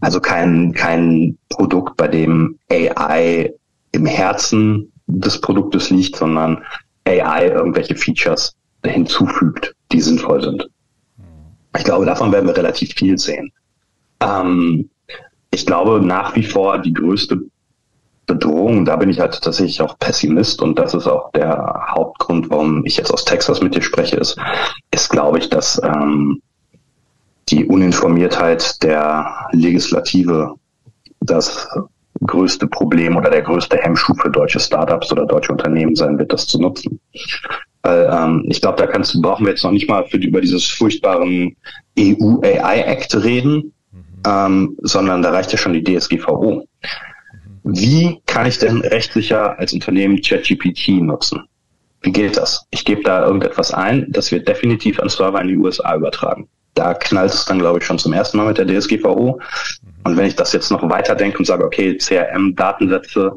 Also kein, kein Produkt, bei dem AI im Herzen des Produktes liegt, sondern AI irgendwelche Features hinzufügt, die sinnvoll sind. Ich glaube, davon werden wir relativ viel sehen. Ähm, ich glaube nach wie vor die größte Bedrohung, da bin ich halt tatsächlich auch Pessimist und das ist auch der Hauptgrund, warum ich jetzt aus Texas mit dir spreche, ist, ist glaube ich, dass ähm, die Uninformiertheit der Legislative das größte Problem oder der größte Hemmschuh für deutsche Startups oder deutsche Unternehmen sein wird, das zu nutzen. Weil ähm, ich glaube, da kannst, brauchen wir jetzt noch nicht mal für über dieses furchtbaren EU AI Act reden, ähm, sondern da reicht ja schon die DSGVO. Wie kann ich denn rechtssicher als Unternehmen ChatGPT nutzen? Wie geht das? Ich gebe da irgendetwas ein, das wird definitiv an Server in die USA übertragen. Da knallt es dann, glaube ich, schon zum ersten Mal mit der DSGVO. Und wenn ich das jetzt noch weiterdenke und sage, okay, CRM-Datensätze,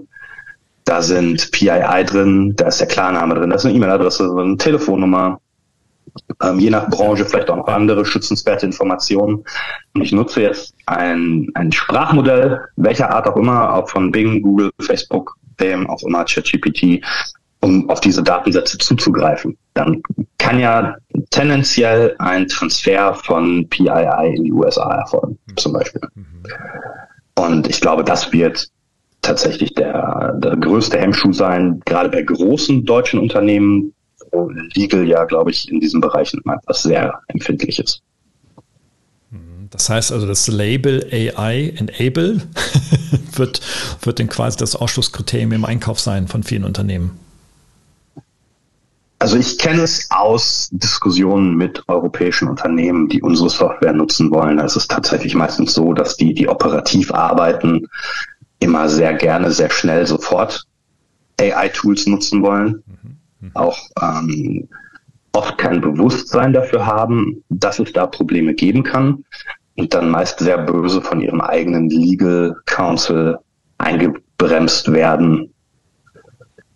da sind PII drin, da ist der Klarname drin, da ist eine E-Mail-Adresse, eine Telefonnummer, ähm, je nach Branche vielleicht auch noch andere schützenswerte Informationen. Und ich nutze jetzt ein, ein Sprachmodell, welcher Art auch immer, auch von Bing, Google, Facebook, wem auch immer, ChatGPT, um auf diese Datensätze zuzugreifen. Dann kann ja tendenziell ein Transfer von PII in die USA erfolgen, zum Beispiel. Und ich glaube, das wird tatsächlich der, der größte Hemmschuh sein, gerade bei großen deutschen Unternehmen, Legal ja, glaube ich, in diesen Bereichen etwas sehr Empfindliches. Das heißt also, das Label AI Enable wird, wird dann quasi das Ausschlusskriterium im Einkauf sein von vielen Unternehmen. Also ich kenne es aus Diskussionen mit europäischen Unternehmen, die unsere Software nutzen wollen. Es ist tatsächlich meistens so, dass die, die operativ arbeiten, immer sehr gerne, sehr schnell sofort AI-Tools nutzen wollen. Mhm auch ähm, oft kein Bewusstsein dafür haben, dass es da Probleme geben kann und dann meist sehr böse von ihrem eigenen Legal Counsel eingebremst werden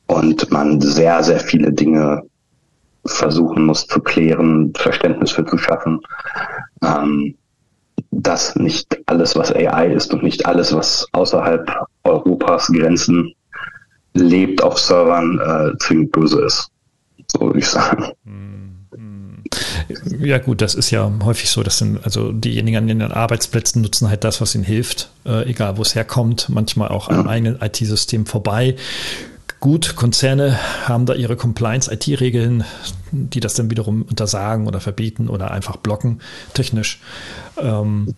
und man sehr, sehr viele Dinge versuchen muss zu klären, Verständnis für zu schaffen, ähm, dass nicht alles, was AI ist und nicht alles, was außerhalb Europas Grenzen lebt auf Servern, äh, ziemlich böse ist. So würde ich sagen. Ja gut, das ist ja häufig so, dass sind also diejenigen an den Arbeitsplätzen nutzen halt das, was ihnen hilft, äh, egal wo es herkommt, manchmal auch am eigenen IT-System vorbei. Gut, Konzerne haben da ihre Compliance-IT-Regeln, die das dann wiederum untersagen oder verbieten oder einfach blocken, technisch. Ähm,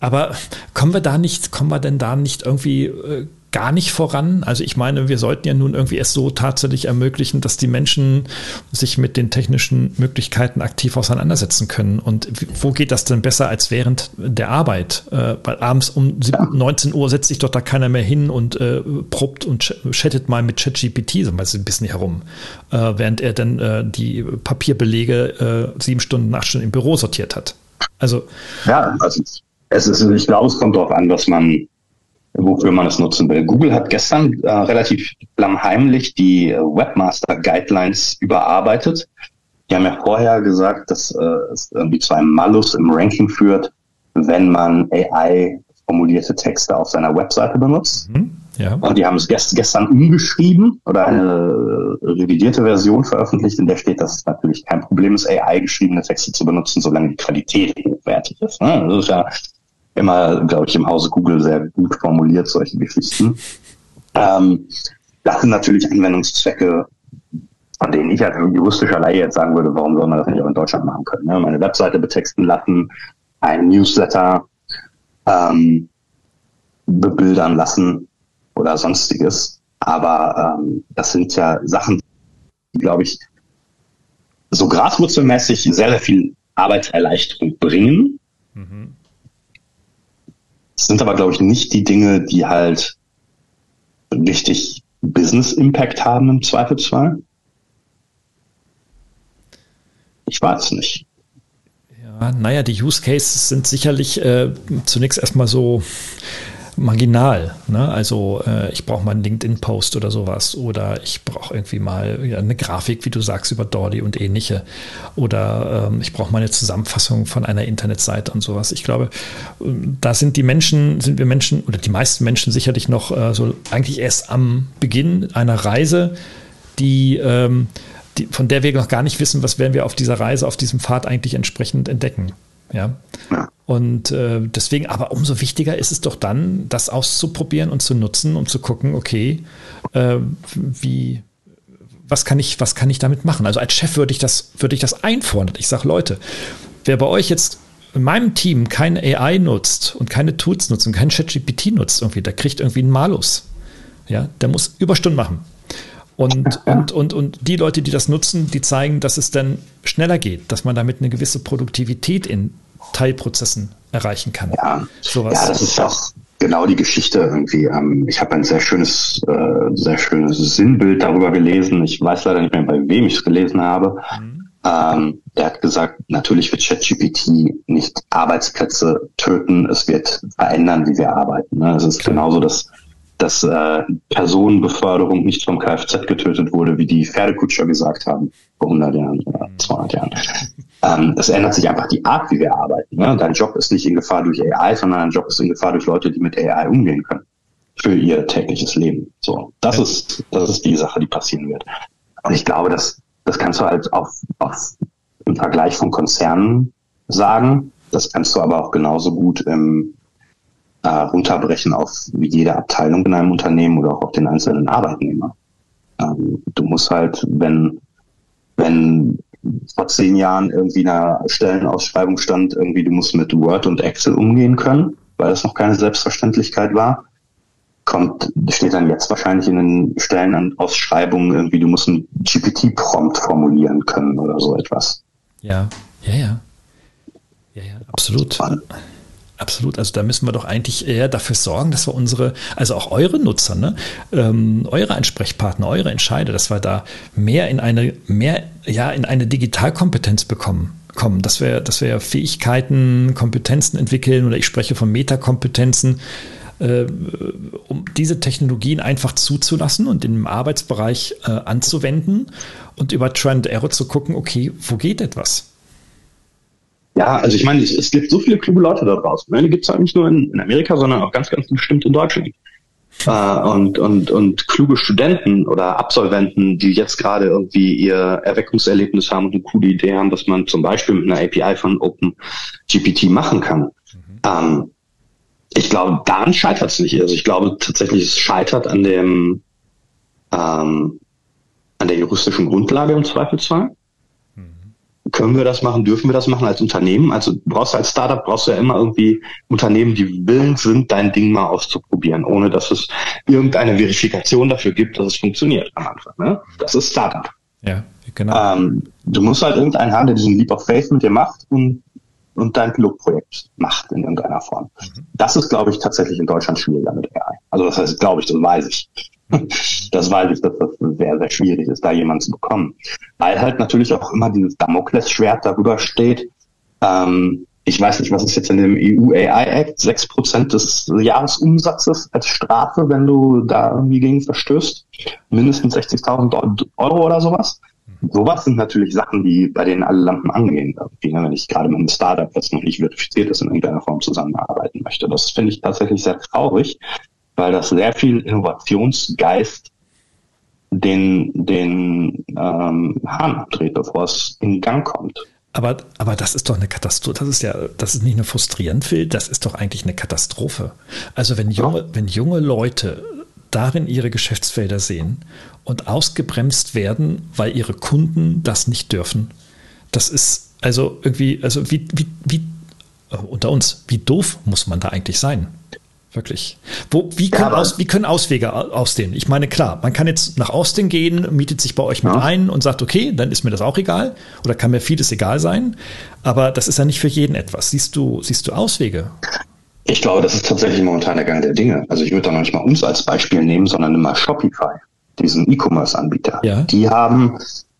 aber kommen wir da nicht, kommen wir denn da nicht irgendwie äh, gar nicht voran? Also ich meine, wir sollten ja nun irgendwie es so tatsächlich ermöglichen, dass die Menschen sich mit den technischen Möglichkeiten aktiv auseinandersetzen können. Und wo geht das denn besser als während der Arbeit? Äh, weil abends um 19 Uhr setzt sich doch da keiner mehr hin und äh, probt und chattet mal mit ChatGPT so ein bisschen herum, äh, während er dann äh, die Papierbelege äh, sieben Stunden, acht Stunden im Büro sortiert hat. Also ja, also es ist, ich glaube, es kommt darauf an, was man wofür man es nutzen will. Google hat gestern äh, relativ heimlich die Webmaster Guidelines überarbeitet. Die haben ja vorher gesagt, dass äh, es irgendwie zu einem Malus im Ranking führt, wenn man AI formulierte Texte auf seiner Webseite benutzt. Mhm, ja. Und die haben es gest gestern umgeschrieben oder eine revidierte Version veröffentlicht, in der steht, dass es natürlich kein Problem ist, AI geschriebene Texte zu benutzen, solange die Qualität hochwertig ist. Ne? Das ist ja immer, glaube ich, im Hause Google sehr gut formuliert, solche Geschichten. Ähm, das sind natürlich Anwendungszwecke, von denen ich als juristischer Laie jetzt sagen würde, warum soll man das nicht auch in Deutschland machen können? Ne? Meine Webseite betexten lassen, ein Newsletter ähm, bebildern lassen oder sonstiges. Aber ähm, das sind ja Sachen, die, glaube ich, so graswurzelmäßig sehr, sehr viel Arbeitserleichterung bringen. Mhm. Das sind aber, glaube ich, nicht die Dinge, die halt richtig Business Impact haben im Zweifelsfall. Ich weiß nicht. Ja, naja, die Use Cases sind sicherlich äh, zunächst erstmal so marginal. Ne? Also äh, ich brauche mal einen LinkedIn-Post oder sowas oder ich brauche irgendwie mal eine Grafik, wie du sagst, über Dolly und ähnliche oder ähm, ich brauche mal eine Zusammenfassung von einer Internetseite und sowas. Ich glaube, ähm, da sind die Menschen, sind wir Menschen oder die meisten Menschen sicherlich noch äh, so eigentlich erst am Beginn einer Reise, die, ähm, die, von der wir noch gar nicht wissen, was werden wir auf dieser Reise, auf diesem Pfad eigentlich entsprechend entdecken. Ja. ja. Und äh, deswegen, aber umso wichtiger ist es doch dann, das auszuprobieren und zu nutzen, um zu gucken, okay, äh, wie, was kann ich, was kann ich damit machen? Also als Chef würde ich das, würde ich das einfordern. Ich sage, Leute, wer bei euch jetzt in meinem Team keine AI nutzt und keine Tools nutzt und kein ChatGPT nutzt, irgendwie, der kriegt irgendwie einen Malus. Ja, der muss Überstunden machen. Und, und, und, und die Leute, die das nutzen, die zeigen, dass es dann schneller geht, dass man damit eine gewisse Produktivität in Teilprozessen erreichen kann. Ja, Sowas. ja das ist auch genau die Geschichte irgendwie. Ähm, ich habe ein sehr schönes, äh, sehr schönes Sinnbild darüber gelesen. Ich weiß leider nicht mehr, bei wem ich es gelesen habe. Mhm. Ähm, er hat gesagt, natürlich wird ChatGPT nicht Arbeitsplätze töten, es wird verändern, wie wir arbeiten. Ne? Es ist genauso, dass dass äh, Personenbeförderung nicht vom Kfz getötet wurde, wie die Pferdekutscher gesagt haben vor 100 Jahren oder 200 Jahren. Ähm, es ändert sich einfach die Art, wie wir arbeiten. Ne? Dein Job ist nicht in Gefahr durch AI, sondern dein Job ist in Gefahr durch Leute, die mit AI umgehen können für ihr tägliches Leben. So, das ja. ist das ist die Sache, die passieren wird. Und ich glaube, dass das kannst du halt auf, auf im Vergleich von Konzernen sagen. Das kannst du aber auch genauso gut im äh, runterbrechen auf jede Abteilung in einem Unternehmen oder auch auf den einzelnen Arbeitnehmer. Ähm, du musst halt, wenn, wenn vor zehn Jahren irgendwie eine Stellenausschreibung stand, irgendwie du musst mit Word und Excel umgehen können, weil das noch keine Selbstverständlichkeit war, kommt, steht dann jetzt wahrscheinlich in den Stellenausschreibungen irgendwie, du musst einen GPT-Prompt formulieren können oder so etwas. Ja, ja, ja. Ja, ja, absolut. Absolut, also da müssen wir doch eigentlich eher dafür sorgen, dass wir unsere, also auch eure Nutzer, ne, ähm, eure Ansprechpartner, eure Entscheider, dass wir da mehr in eine, mehr, ja, in eine Digitalkompetenz bekommen kommen, dass wir, dass wir Fähigkeiten, Kompetenzen entwickeln oder ich spreche von Metakompetenzen, äh, um diese Technologien einfach zuzulassen und im Arbeitsbereich äh, anzuwenden und über Trend Error zu gucken, okay, wo geht etwas? Ja, also ich meine, es, es gibt so viele kluge Leute da draußen. Ne? Die gibt es halt nicht nur in, in, Amerika, sondern auch ganz, ganz bestimmt in Deutschland. Äh, und, und, und kluge Studenten oder Absolventen, die jetzt gerade irgendwie ihr Erweckungserlebnis haben und eine coole Idee haben, was man zum Beispiel mit einer API von OpenGPT machen kann. Mhm. Ähm, ich glaube, daran scheitert es nicht. Also ich glaube tatsächlich, es scheitert an dem ähm, an der juristischen Grundlage im Zweifelsfall können wir das machen, dürfen wir das machen als Unternehmen? Also brauchst du als Startup brauchst du ja immer irgendwie Unternehmen, die willens sind, dein Ding mal auszuprobieren, ohne dass es irgendeine Verifikation dafür gibt, dass es funktioniert am Anfang. Ne? Das ist Startup. Ja, genau. Ähm, du musst halt irgendeinen haben, der diesen Leap of Faith mit dir macht und, und dein Pilotprojekt macht in irgendeiner Form. Mhm. Das ist, glaube ich, tatsächlich in Deutschland schwieriger mit AI. Also das heißt, glaube ich, das weiß ich. Das weiß ich, dass das sehr, sehr schwierig ist, da jemanden zu bekommen. Weil halt natürlich auch immer dieses Damoklesschwert darüber steht. Ähm, ich weiß nicht, was ist jetzt in dem EU AI Act? Sechs Prozent des Jahresumsatzes als Strafe, wenn du da irgendwie gegen verstößt. Mindestens 60.000 Euro oder sowas. Sowas sind natürlich Sachen, die bei denen alle Lampen angehen. Ne, wenn ich gerade mit einem Startup, das noch nicht verifiziert ist, in irgendeiner Form zusammenarbeiten möchte. Das finde ich tatsächlich sehr traurig, weil das sehr viel Innovationsgeist den, den ähm, Hahn abdreht, bevor es in Gang kommt. Aber, aber das ist doch eine Katastrophe. Das ist ja, das ist nicht nur frustrierend, Phil, das ist doch eigentlich eine Katastrophe. Also wenn junge, ja. wenn junge Leute darin ihre Geschäftsfelder sehen und ausgebremst werden, weil ihre Kunden das nicht dürfen, das ist also irgendwie, also wie, wie, wie äh, unter uns, wie doof muss man da eigentlich sein? Wirklich. Wo, wie, können ja, aus, wie können Auswege aussehen? Ich meine, klar, man kann jetzt nach Austin gehen, mietet sich bei euch mit ja. ein und sagt, okay, dann ist mir das auch egal oder kann mir vieles egal sein. Aber das ist ja nicht für jeden etwas. Siehst du, siehst du Auswege? Ich glaube, das ist tatsächlich momentan der Gang der Dinge. Also ich würde da noch nicht mal uns als Beispiel nehmen, sondern immer Shopify, diesen E-Commerce-Anbieter. Ja. Die haben,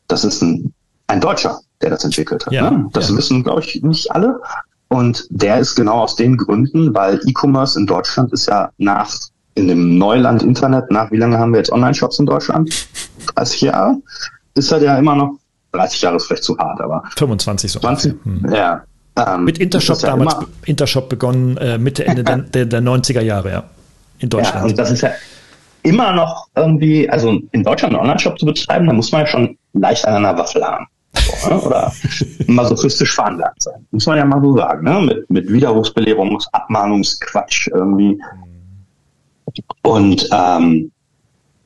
das ist ein, ein Deutscher, der das entwickelt hat. Ja. Ne? Das ja. wissen, glaube ich, nicht alle. Und der ist genau aus den Gründen, weil E-Commerce in Deutschland ist ja nach in dem Neuland Internet, nach wie lange haben wir jetzt Online-Shops in Deutschland? 30 Jahre? Ist halt ja immer noch, 30 Jahre ist vielleicht zu hart, aber 25 so. 20, hm. Ja. Ähm, Mit Intershop ja damals, immer, Intershop begonnen, äh, Mitte, Ende der, der, der 90er Jahre, ja. In Deutschland. Ja, und das ist ja immer noch irgendwie, also in Deutschland einen Online-Shop zu betreiben, da muss man ja schon leicht an einer Waffel haben. So, ne? Oder masochistisch veranlagt sein. Muss man ja mal so sagen, ne? Mit, mit Widerrufsbelehrungs-, Abmahnungsquatsch irgendwie. Und ähm,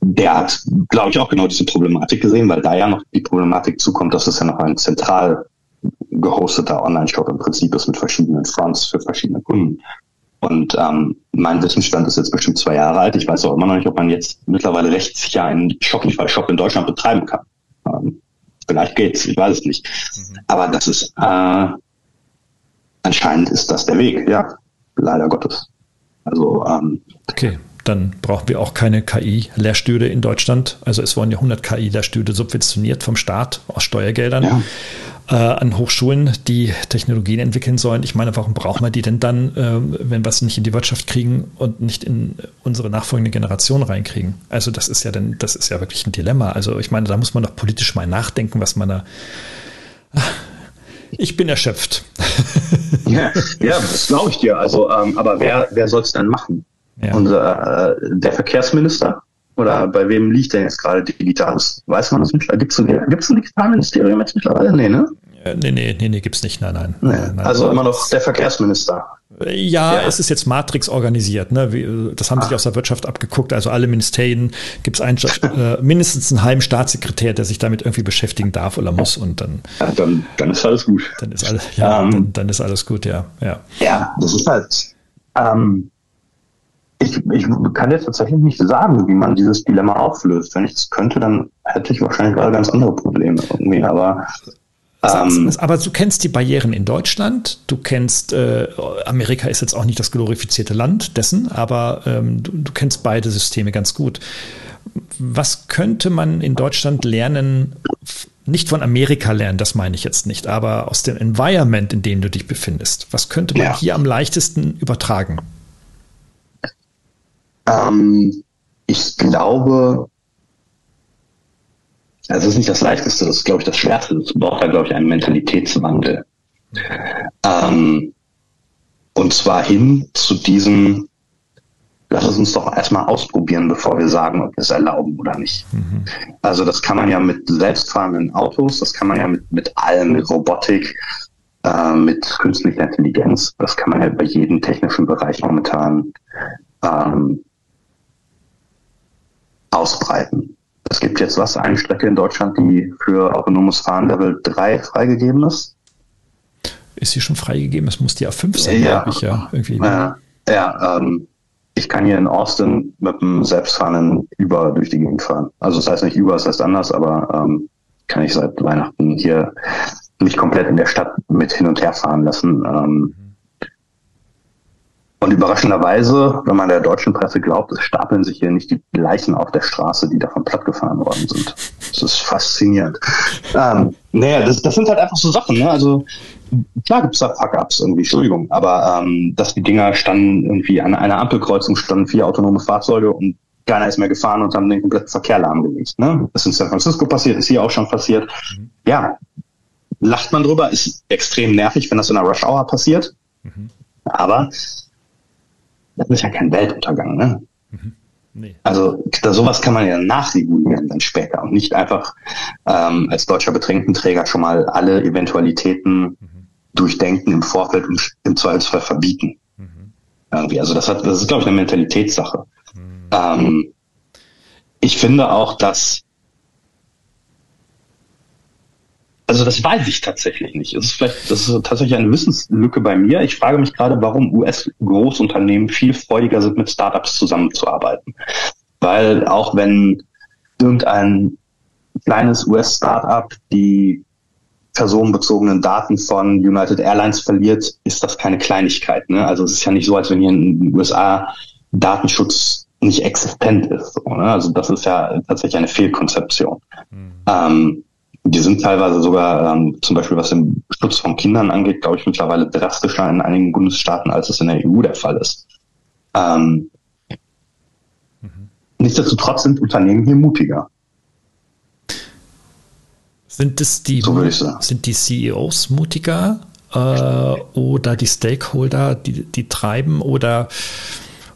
der hat, glaube ich, auch genau diese Problematik gesehen, weil da ja noch die Problematik zukommt, dass es ja noch ein zentral gehosteter Online-Shop im Prinzip ist mit verschiedenen Fronts für verschiedene Kunden. Und ähm, mein Wissensstand ist jetzt bestimmt zwei Jahre alt. Ich weiß auch immer noch nicht, ob man jetzt mittlerweile rechtssicher einen Shopify-Shop in Deutschland betreiben kann. Ähm, Vielleicht geht's, ich weiß es nicht. Mhm. Aber das ist äh, anscheinend ist das der Weg, ja. Leider Gottes. Also ähm, okay. Dann brauchen wir auch keine KI-Lehrstühle in Deutschland. Also es wurden ja 100 KI-Lehrstühle subventioniert vom Staat aus Steuergeldern. Ja äh, an Hochschulen, die Technologien entwickeln sollen. Ich meine, warum brauchen wir die denn dann, äh, wenn wir es nicht in die Wirtschaft kriegen und nicht in unsere nachfolgende Generation reinkriegen? Also das ist ja dann, das ist ja wirklich ein Dilemma. Also ich meine, da muss man doch politisch mal nachdenken, was man da. Ich bin erschöpft. Ja, ja das glaube ich dir. Also, ähm, aber wer, wer soll es dann machen? Ja. Unser, äh, der Verkehrsminister? Oder bei wem liegt denn jetzt gerade Digitales? Weiß man das nicht? Gibt es ein, gibt's ein Digitalministerium jetzt mittlerweile? Nee, ne? Nee, nee, nee, nee, gibt's nicht. Nein, nein. Nee, nein, nein. Also immer noch der Verkehrsminister. Ja, ja, es ist jetzt Matrix organisiert. Ne? Das haben Ach. sich aus der Wirtschaft abgeguckt. Also alle Ministerien gibt es äh, mindestens einen halben Staatssekretär, der sich damit irgendwie beschäftigen darf oder muss. Und dann, ja, dann, dann ist alles gut. Dann ist alles, ja, ähm, dann, dann, ist alles gut, ja. Ja, ja das ist halt. Ähm, ich, ich kann jetzt tatsächlich nicht sagen, wie man dieses Dilemma auflöst. Wenn ich es könnte, dann hätte ich wahrscheinlich gerade ganz andere Probleme irgendwie. Aber ähm, aber du kennst die Barrieren in Deutschland, du kennst, äh, Amerika ist jetzt auch nicht das glorifizierte Land dessen, aber ähm, du, du, kennst beide Systeme ganz gut. Was könnte man in Deutschland lernen, nicht von Amerika lernen, das meine ich jetzt nicht, aber aus dem Environment, in dem du dich befindest? Was könnte man ja. hier am leichtesten übertragen? Ähm, ich glaube, also es ist nicht das Leichteste, das ist, glaube ich, das Schwerste. Es braucht da, glaube ich, einen Mentalitätswandel. Ähm, und zwar hin zu diesem, lass es uns doch erstmal ausprobieren, bevor wir sagen, ob wir es erlauben oder nicht. Mhm. Also das kann man ja mit selbstfahrenden Autos, das kann man ja mit, mit allem, mit Robotik, äh, mit künstlicher Intelligenz, das kann man ja bei jedem technischen Bereich momentan ähm, ausbreiten. es gibt jetzt was, eine Strecke in Deutschland, die für autonomes Fahren Level 3 freigegeben ist. Ist sie schon freigegeben? Es muss die A5 sein, ja, glaube ich, ja. Irgendwie. Ja, ja ähm, ich kann hier in Austin mit einem selbstfahrenden Uber durch die Gegend fahren. Also das heißt nicht Uber, das heißt anders, aber ähm, kann ich seit Weihnachten hier mich komplett in der Stadt mit hin und her fahren lassen. Ähm, und überraschenderweise, wenn man der deutschen Presse glaubt, es stapeln sich hier nicht die Leichen auf der Straße, die davon plattgefahren worden sind. Das ist faszinierend. Ähm, naja, das, das sind halt einfach so Sachen. Ne? Also klar gibt's da Fuck-Ups irgendwie, Entschuldigung, aber ähm, dass die Dinger standen irgendwie an einer Ampelkreuzung, standen vier autonome Fahrzeuge und keiner ist mehr gefahren und haben den kompletten Verkehr lahmgelegt. Ne? Das ist in San Francisco passiert, ist hier auch schon passiert. Ja, lacht man drüber, ist extrem nervig, wenn das in einer Rush Hour passiert. Mhm. Aber das ist ja kein Weltuntergang, ne? Mhm. Nee. Also da, sowas kann man ja nachregulieren dann später und nicht einfach ähm, als deutscher Betrinkenträger schon mal alle Eventualitäten mhm. durchdenken im Vorfeld und im Zweifelsfall verbieten. Mhm. Irgendwie. Also das hat, das ist, glaube ich, eine Mentalitätssache. Mhm. Ähm, ich finde auch, dass Also das weiß ich tatsächlich nicht. Es ist vielleicht, das ist tatsächlich eine Wissenslücke bei mir. Ich frage mich gerade, warum US-Großunternehmen viel freudiger sind, mit Startups zusammenzuarbeiten. Weil auch wenn irgendein kleines US-Startup die personenbezogenen Daten von United Airlines verliert, ist das keine Kleinigkeit. Ne? Also es ist ja nicht so, als wenn hier in den USA Datenschutz nicht existent ist. So, ne? Also das ist ja tatsächlich eine Fehlkonzeption. Mhm. Ähm, die sind teilweise sogar ähm, zum Beispiel, was den Schutz von Kindern angeht, glaube ich, mittlerweile drastischer in einigen Bundesstaaten, als es in der EU der Fall ist. Ähm, mhm. Nichtsdestotrotz sind Unternehmen hier mutiger. Sind es die, so sind die CEOs mutiger äh, oder die Stakeholder, die, die treiben oder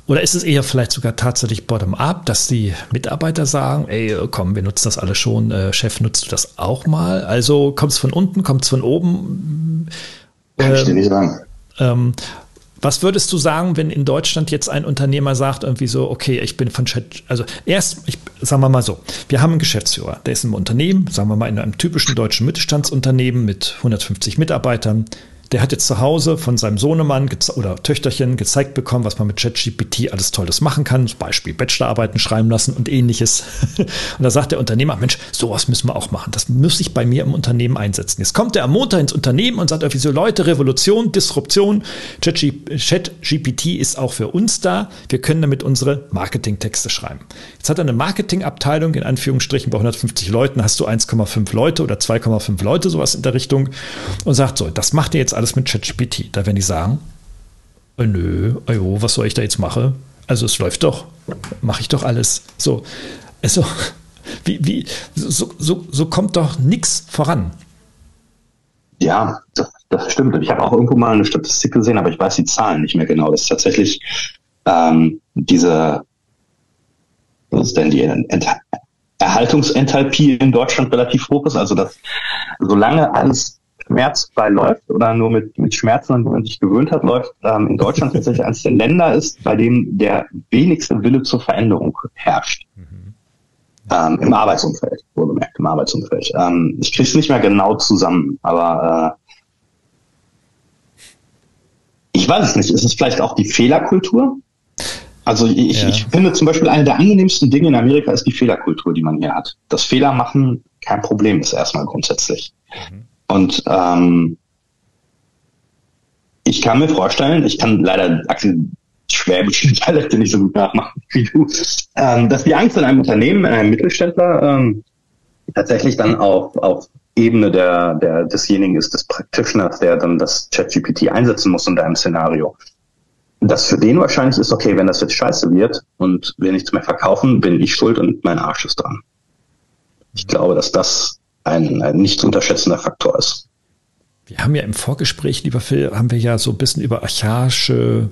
oder ist es eher vielleicht sogar tatsächlich bottom-up, dass die Mitarbeiter sagen, ey, komm, wir nutzen das alle schon, äh, Chef, nutzt du das auch mal? Also kommt es von unten, kommt es von oben? Kann ich dir nicht sagen. Ähm, was würdest du sagen, wenn in Deutschland jetzt ein Unternehmer sagt, irgendwie so, okay, ich bin von Chat, also erst, ich, sagen wir mal so, wir haben einen Geschäftsführer, der ist im Unternehmen, sagen wir mal in einem typischen deutschen Mittelstandsunternehmen mit 150 Mitarbeitern, der hat jetzt zu Hause von seinem Sohnemann oder Töchterchen gezeigt bekommen, was man mit ChatGPT alles Tolles machen kann. Zum Beispiel Bachelorarbeiten schreiben lassen und ähnliches. und da sagt der Unternehmer, Mensch, sowas müssen wir auch machen. Das muss ich bei mir im Unternehmen einsetzen. Jetzt kommt der am Montag ins Unternehmen und sagt irgendwie so, Leute, Revolution, Disruption. ChatGPT ist auch für uns da. Wir können damit unsere Marketingtexte schreiben. Jetzt hat er eine Marketingabteilung, in Anführungsstrichen bei 150 Leuten hast du 1,5 Leute oder 2,5 Leute, sowas in der Richtung. Und sagt so, das macht ihr jetzt alles mit ChatGPT. Da werden die sagen, äh, nö, ajo, was soll ich da jetzt machen? Also es läuft doch, mache ich doch alles. So, also wie, wie, so, so, so kommt doch nichts voran. Ja, das, das stimmt. Ich habe auch irgendwo mal eine Statistik gesehen, aber ich weiß die Zahlen nicht mehr genau. Das ist tatsächlich ähm, diese, was ist denn die Ent Erhaltungsenthalpie in Deutschland relativ hoch ist. Also dass solange alles schmerzfrei läuft oder nur mit, mit Schmerzen, an die man sich gewöhnt hat, läuft, ähm, in Deutschland tatsächlich eines der Länder ist, bei dem der wenigste Wille zur Veränderung herrscht. Mhm. Ähm, Im Arbeitsumfeld, wohlgemerkt, im Arbeitsumfeld. Ähm, ich kriege es nicht mehr genau zusammen, aber äh, ich weiß es nicht. Ist es vielleicht auch die Fehlerkultur? Also ich, ja. ich finde zum Beispiel eine der angenehmsten Dinge in Amerika ist die Fehlerkultur, die man hier hat. Das Fehler machen kein Problem ist erstmal grundsätzlich. Mhm. Und ähm, ich kann mir vorstellen, ich kann leider Axel schwäbischen Dialekte nicht so gut nachmachen wie du, ähm, dass die Angst in einem Unternehmen, in einem Mittelständler ähm, tatsächlich dann auf, auf Ebene der, der, desjenigen ist, des Practitioners, der dann das ChatGPT einsetzen muss in einem Szenario. Das für den wahrscheinlich ist, okay, wenn das jetzt scheiße wird und wir nichts mehr verkaufen, bin ich schuld und mein Arsch ist dran. Ich glaube, dass das ein, ein nicht zu unterschätzender Faktor ist. Wir haben ja im Vorgespräch, lieber Phil, haben wir ja so ein bisschen über archaische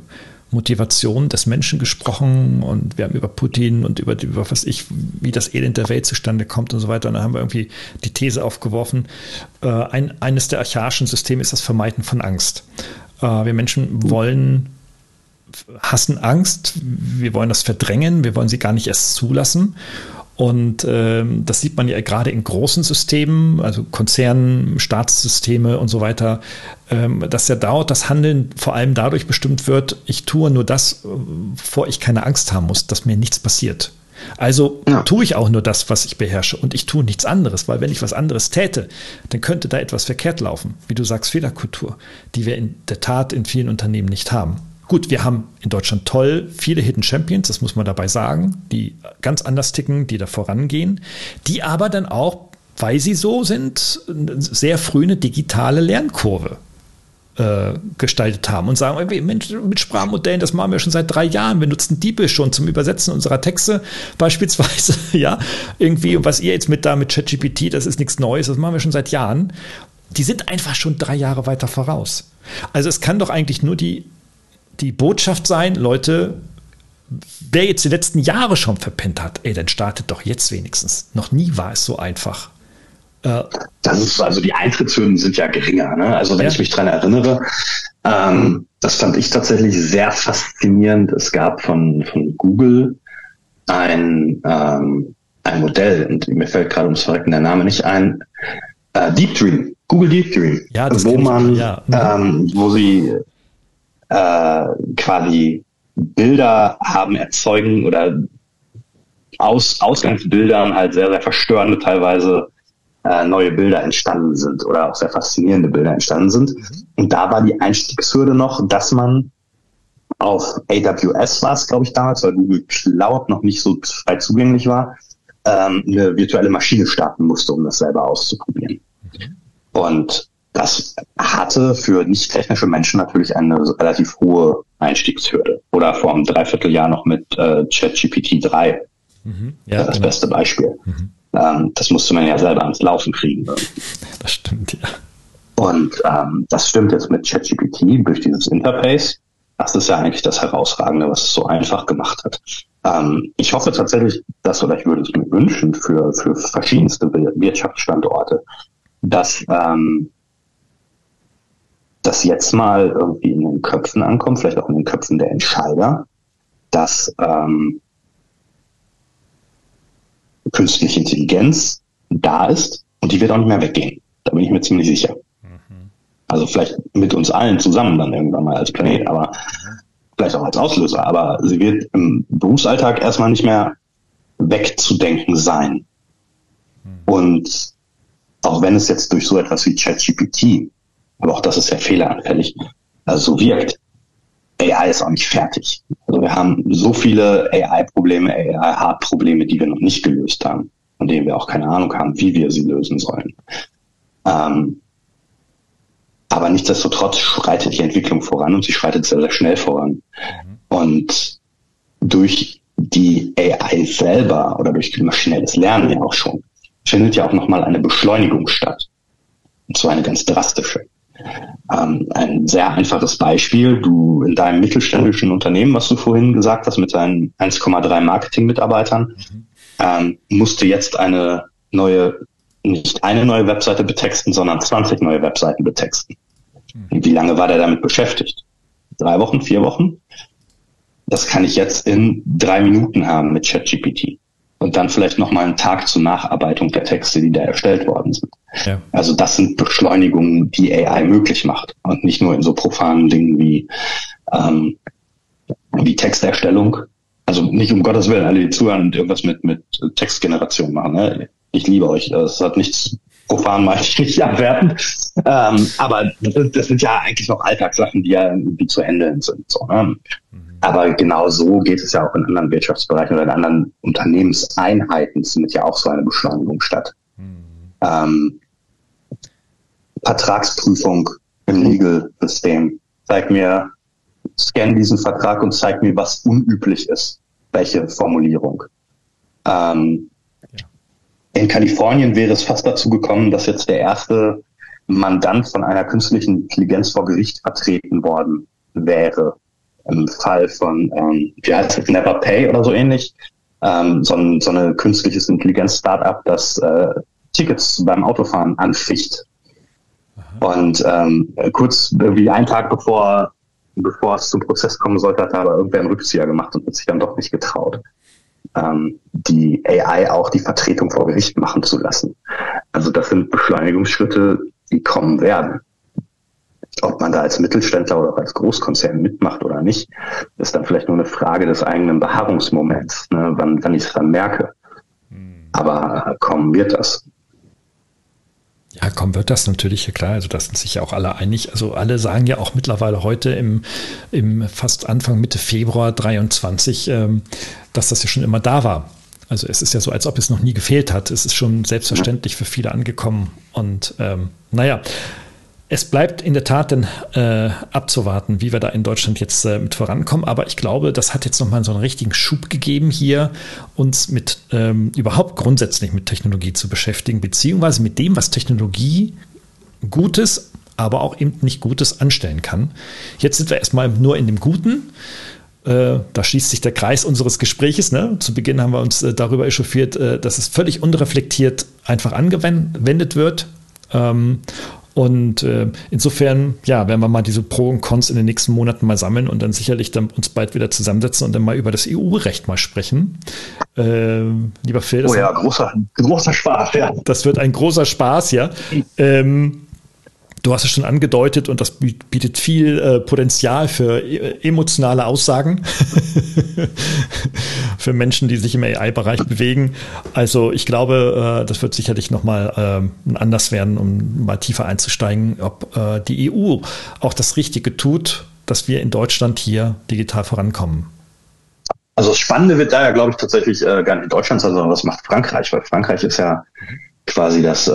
Motivation des Menschen gesprochen und wir haben über Putin und über, über was ich, wie das Elend der Welt zustande kommt und so weiter. Und dann haben wir irgendwie die These aufgeworfen, äh, ein, eines der archaischen Systeme ist das Vermeiden von Angst. Äh, wir Menschen wollen, hassen Angst, wir wollen das verdrängen, wir wollen sie gar nicht erst zulassen. Und ähm, das sieht man ja gerade in großen Systemen, also Konzernen, Staatssysteme und so weiter, ähm, dass ja dauert das Handeln vor allem dadurch bestimmt wird, ich tue nur das, wovor ich keine Angst haben muss, dass mir nichts passiert. Also ja. tue ich auch nur das, was ich beherrsche und ich tue nichts anderes, weil wenn ich was anderes täte, dann könnte da etwas verkehrt laufen. Wie du sagst, Fehlerkultur, die wir in der Tat in vielen Unternehmen nicht haben. Gut, wir haben in Deutschland toll viele Hidden Champions, das muss man dabei sagen, die ganz anders ticken, die da vorangehen, die aber dann auch, weil sie so sind, sehr früh eine digitale Lernkurve äh, gestaltet haben und sagen, Mensch, mit Sprachmodellen, das machen wir schon seit drei Jahren. Wir nutzen DeepL schon zum Übersetzen unserer Texte beispielsweise. ja, irgendwie, und was ihr jetzt mit da mit ChatGPT, das ist nichts Neues, das machen wir schon seit Jahren. Die sind einfach schon drei Jahre weiter voraus. Also es kann doch eigentlich nur die, die Botschaft sein, Leute, wer jetzt die letzten Jahre schon verpennt hat, ey, dann startet doch jetzt wenigstens. Noch nie war es so einfach. Das ist also die Eintrittshürden sind ja geringer. Ne? Also wenn ja. ich mich dran erinnere, ähm, das fand ich tatsächlich sehr faszinierend. Es gab von, von Google ein, ähm, ein Modell, und mir fällt gerade ums Verrecken der Name nicht ein, äh, Deep Dream, Google Deep Dream, ja, wo man, ja. mhm. ähm, wo sie äh, quasi Bilder haben erzeugen oder aus Ausgangsbildern halt sehr, sehr verstörende teilweise äh, neue Bilder entstanden sind oder auch sehr faszinierende Bilder entstanden sind. Und da war die Einstiegshürde noch, dass man auf AWS war es, glaube ich, damals, weil Google Cloud noch nicht so frei zugänglich war, ähm, eine virtuelle Maschine starten musste, um das selber auszuprobieren. Mhm. Und das hatte für nicht technische Menschen natürlich eine relativ hohe Einstiegshürde. Oder vor einem Dreivierteljahr noch mit äh, ChatGPT 3. Mhm. Ja, das genau. beste Beispiel. Mhm. Ähm, das musste man ja selber ans Laufen kriegen. Das stimmt, ja. Und ähm, das stimmt jetzt mit ChatGPT durch dieses Interface. Das ist ja eigentlich das Herausragende, was es so einfach gemacht hat. Ähm, ich hoffe tatsächlich, dass, oder ich würde es mir wünschen für, für verschiedenste Wirtschaftsstandorte, dass ähm, das jetzt mal irgendwie in den Köpfen ankommt, vielleicht auch in den Köpfen der Entscheider, dass ähm, künstliche Intelligenz da ist und die wird auch nicht mehr weggehen. Da bin ich mir ziemlich sicher. Mhm. Also vielleicht mit uns allen zusammen dann irgendwann mal als Planet, aber vielleicht auch als Auslöser. Aber sie wird im Berufsalltag erstmal nicht mehr wegzudenken sein. Mhm. Und auch wenn es jetzt durch so etwas wie ChatGPT, aber auch das ist ja fehleranfällig, also so wirkt, AI ist auch nicht fertig. Also wir haben so viele AI-Probleme, AI-Hard-Probleme, die wir noch nicht gelöst haben, von denen wir auch keine Ahnung haben, wie wir sie lösen sollen. Ähm, aber nichtsdestotrotz schreitet die Entwicklung voran und sie schreitet sehr, sehr schnell voran. Mhm. Und durch die AI selber oder durch maschinelles Lernen ja auch schon, findet ja auch nochmal eine Beschleunigung statt. Und zwar eine ganz drastische. Ähm, ein sehr einfaches Beispiel. Du in deinem mittelständischen Unternehmen, was du vorhin gesagt hast, mit deinen 1,3 Marketing-Mitarbeitern, mhm. ähm, musst du jetzt eine neue, nicht eine neue Webseite betexten, sondern 20 neue Webseiten betexten. Mhm. Wie lange war der damit beschäftigt? Drei Wochen, vier Wochen? Das kann ich jetzt in drei Minuten haben mit ChatGPT und dann vielleicht nochmal einen Tag zur Nacharbeitung der Texte, die da erstellt worden sind. Ja. Also das sind Beschleunigungen, die AI möglich macht und nicht nur in so profanen Dingen wie, ähm, wie Texterstellung. Also nicht um Gottes Willen, alle die zuhören und irgendwas mit, mit Textgeneration machen. Ne? Ich liebe euch. Das hat nichts profan meine ich nicht abwerten. Ähm, aber das sind ja eigentlich noch Alltagssachen, die ja irgendwie zu handeln sind. So, ne? Mhm. Aber genau so geht es ja auch in anderen Wirtschaftsbereichen oder in anderen Unternehmenseinheiten. Es findet ja auch so eine Beschleunigung statt. Mhm. Ähm, Vertragsprüfung im Legal-System. Zeig mir, scan diesen Vertrag und zeig mir, was unüblich ist. Welche Formulierung. Ähm, in Kalifornien wäre es fast dazu gekommen, dass jetzt der erste Mandant von einer künstlichen Intelligenz vor Gericht vertreten worden wäre im Fall von, ähm, wie heißt es, Never Pay oder so ähnlich, ähm, so, ein, so eine künstliches Intelligenz-Startup, das äh, Tickets beim Autofahren anficht. Und ähm, kurz wie einen Tag bevor, bevor es zum Prozess kommen sollte, hat aber irgendwer einen Rückzieher gemacht und hat sich dann doch nicht getraut. Ähm, die AI auch die Vertretung vor Gericht machen zu lassen. Also das sind Beschleunigungsschritte, die kommen werden. Ob man da als Mittelständler oder als Großkonzern mitmacht oder nicht, ist dann vielleicht nur eine Frage des eigenen Beharrungsmoments, ne, wann, wann ich es dann merke. Hm. Aber kommen wird das. Ja, kommen wird das natürlich, ja klar. Also da sind sich ja auch alle einig. Also alle sagen ja auch mittlerweile heute im, im fast Anfang, Mitte Februar 23, ähm, dass das ja schon immer da war. Also es ist ja so, als ob es noch nie gefehlt hat. Es ist schon selbstverständlich für viele angekommen. Und ähm, naja, es bleibt in der Tat dann äh, abzuwarten, wie wir da in Deutschland jetzt äh, mit vorankommen. Aber ich glaube, das hat jetzt nochmal so einen richtigen Schub gegeben, hier uns mit ähm, überhaupt grundsätzlich mit Technologie zu beschäftigen, beziehungsweise mit dem, was Technologie Gutes, aber auch eben nicht Gutes anstellen kann. Jetzt sind wir erstmal nur in dem Guten. Äh, da schließt sich der Kreis unseres Gespräches. Ne? Zu Beginn haben wir uns äh, darüber echauffiert, äh, dass es völlig unreflektiert einfach angewendet wird. Ähm, und äh, insofern, ja, werden wir mal diese Pro und Cons in den nächsten Monaten mal sammeln und dann sicherlich dann uns bald wieder zusammensetzen und dann mal über das EU-Recht mal sprechen. Äh, lieber Phil. Oh ja, großer, großer Spaß, ja. Das wird ein großer Spaß, ja. Ähm, Du hast es schon angedeutet und das bietet viel äh, Potenzial für äh, emotionale Aussagen für Menschen, die sich im AI-Bereich bewegen. Also ich glaube, äh, das wird sicherlich nochmal äh, ein Anlass werden, um mal tiefer einzusteigen, ob die EU auch das Richtige tut, dass wir in Deutschland hier digital vorankommen. Also das Spannende wird da ja, glaube ich, tatsächlich gar nicht in Deutschland sein, sondern was macht Frankreich, weil Frankreich ist ja quasi das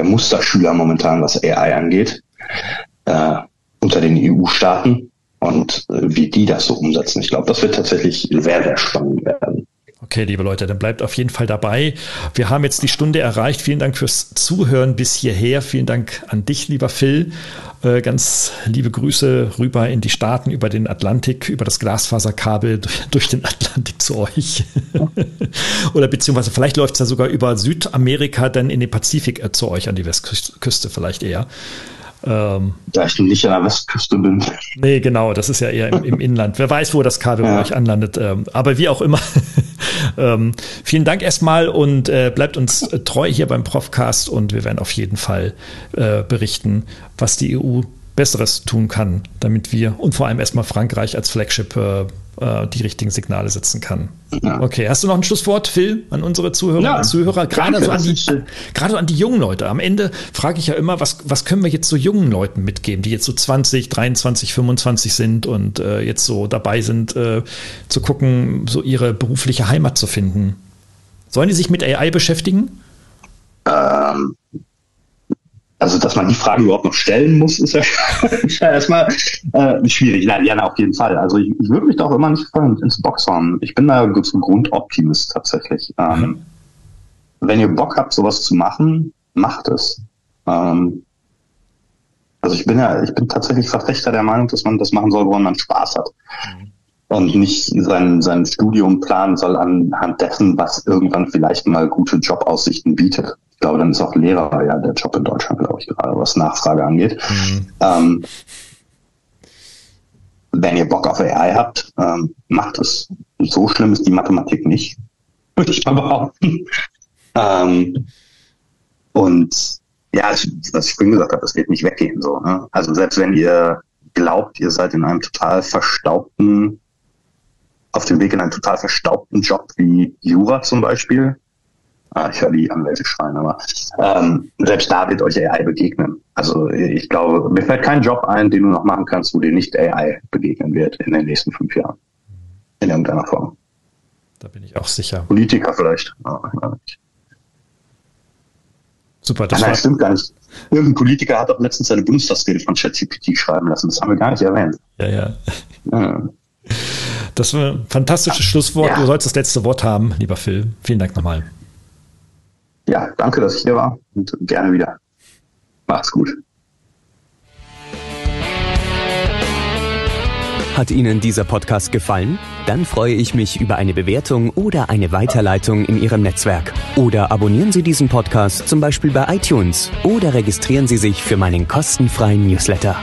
der Musterschüler momentan, was AI angeht, äh, unter den EU-Staaten und äh, wie die das so umsetzen. Ich glaube, das wird tatsächlich sehr, sehr spannend werden. Okay, liebe Leute, dann bleibt auf jeden Fall dabei. Wir haben jetzt die Stunde erreicht. Vielen Dank fürs Zuhören bis hierher. Vielen Dank an dich, lieber Phil. Äh, ganz liebe Grüße rüber in die Staaten, über den Atlantik, über das Glasfaserkabel durch den Atlantik zu euch. Oder beziehungsweise vielleicht läuft es ja sogar über Südamerika dann in den Pazifik äh, zu euch an die Westküste vielleicht eher. Ähm, da ich nicht an der Westküste bin. Nee, genau, das ist ja eher im, im Inland. Wer weiß, wo das Kabel ja. bei euch anlandet. Ähm, aber wie auch immer. ähm, vielen Dank erstmal und äh, bleibt uns äh, treu hier beim Profcast und wir werden auf jeden Fall äh, berichten, was die EU Besseres tun kann, damit wir und vor allem erstmal Frankreich als Flagship äh, äh, die richtigen Signale setzen kann. Ja. Okay, hast du noch ein Schlusswort, Phil, an unsere Zuhörer ja, Zuhörer? Gerade so an die, gerade an die jungen Leute. Am Ende frage ich ja immer, was, was können wir jetzt so jungen Leuten mitgeben, die jetzt so 20, 23, 25 sind und äh, jetzt so dabei sind, äh, zu gucken, so ihre berufliche Heimat zu finden. Sollen die sich mit AI beschäftigen? Ähm, also dass man die Fragen überhaupt noch stellen muss, ist ja, ist ja erstmal äh, schwierig. Nein, ja, auf jeden Fall. Also ich, ich würde mich doch immer nicht ins Boxhorn. Ich bin da zum Grundoptimist tatsächlich. Ähm, mhm. Wenn ihr Bock habt, sowas zu machen, macht es. Ähm, also ich bin ja, ich bin tatsächlich Verfechter der Meinung, dass man das machen soll, woran man Spaß hat. Mhm. Und nicht sein, sein Studium planen soll anhand dessen, was irgendwann vielleicht mal gute Jobaussichten bietet glaube, dann ist auch Lehrer ja der Job in Deutschland, glaube ich, gerade was Nachfrage angeht. Mhm. Ähm, wenn ihr Bock auf AI habt, ähm, macht es. So schlimm ist die Mathematik nicht, würde ich mal behaupten. ähm, und ja, was ich vorhin gesagt habe, das wird nicht weggehen. So, ne? Also selbst wenn ihr glaubt, ihr seid in einem total verstaubten, auf dem Weg in einen total verstaubten Job wie Jura zum Beispiel, Ah, ich höre die Anwälte schreien, aber ähm, selbst da wird euch AI begegnen. Also ich glaube, mir fällt kein Job ein, den du noch machen kannst, wo dir nicht AI begegnen wird in den nächsten fünf Jahren. In irgendeiner Form. Da bin ich auch sicher. Politiker vielleicht. Super, das Nein, stimmt gar nicht. Irgendein Politiker hat auch letztens seine Bundestagsrede von ChatGPT schreiben lassen. Das haben wir gar nicht erwähnt. Ja, ja. ja. Das war ein fantastisches Schlusswort. Ja. Du sollst das letzte Wort haben, lieber Phil. Vielen Dank nochmal ja, danke, dass ich hier war und gerne wieder. Macht's gut. Hat Ihnen dieser Podcast gefallen? Dann freue ich mich über eine Bewertung oder eine Weiterleitung in Ihrem Netzwerk. Oder abonnieren Sie diesen Podcast zum Beispiel bei iTunes oder registrieren Sie sich für meinen kostenfreien Newsletter.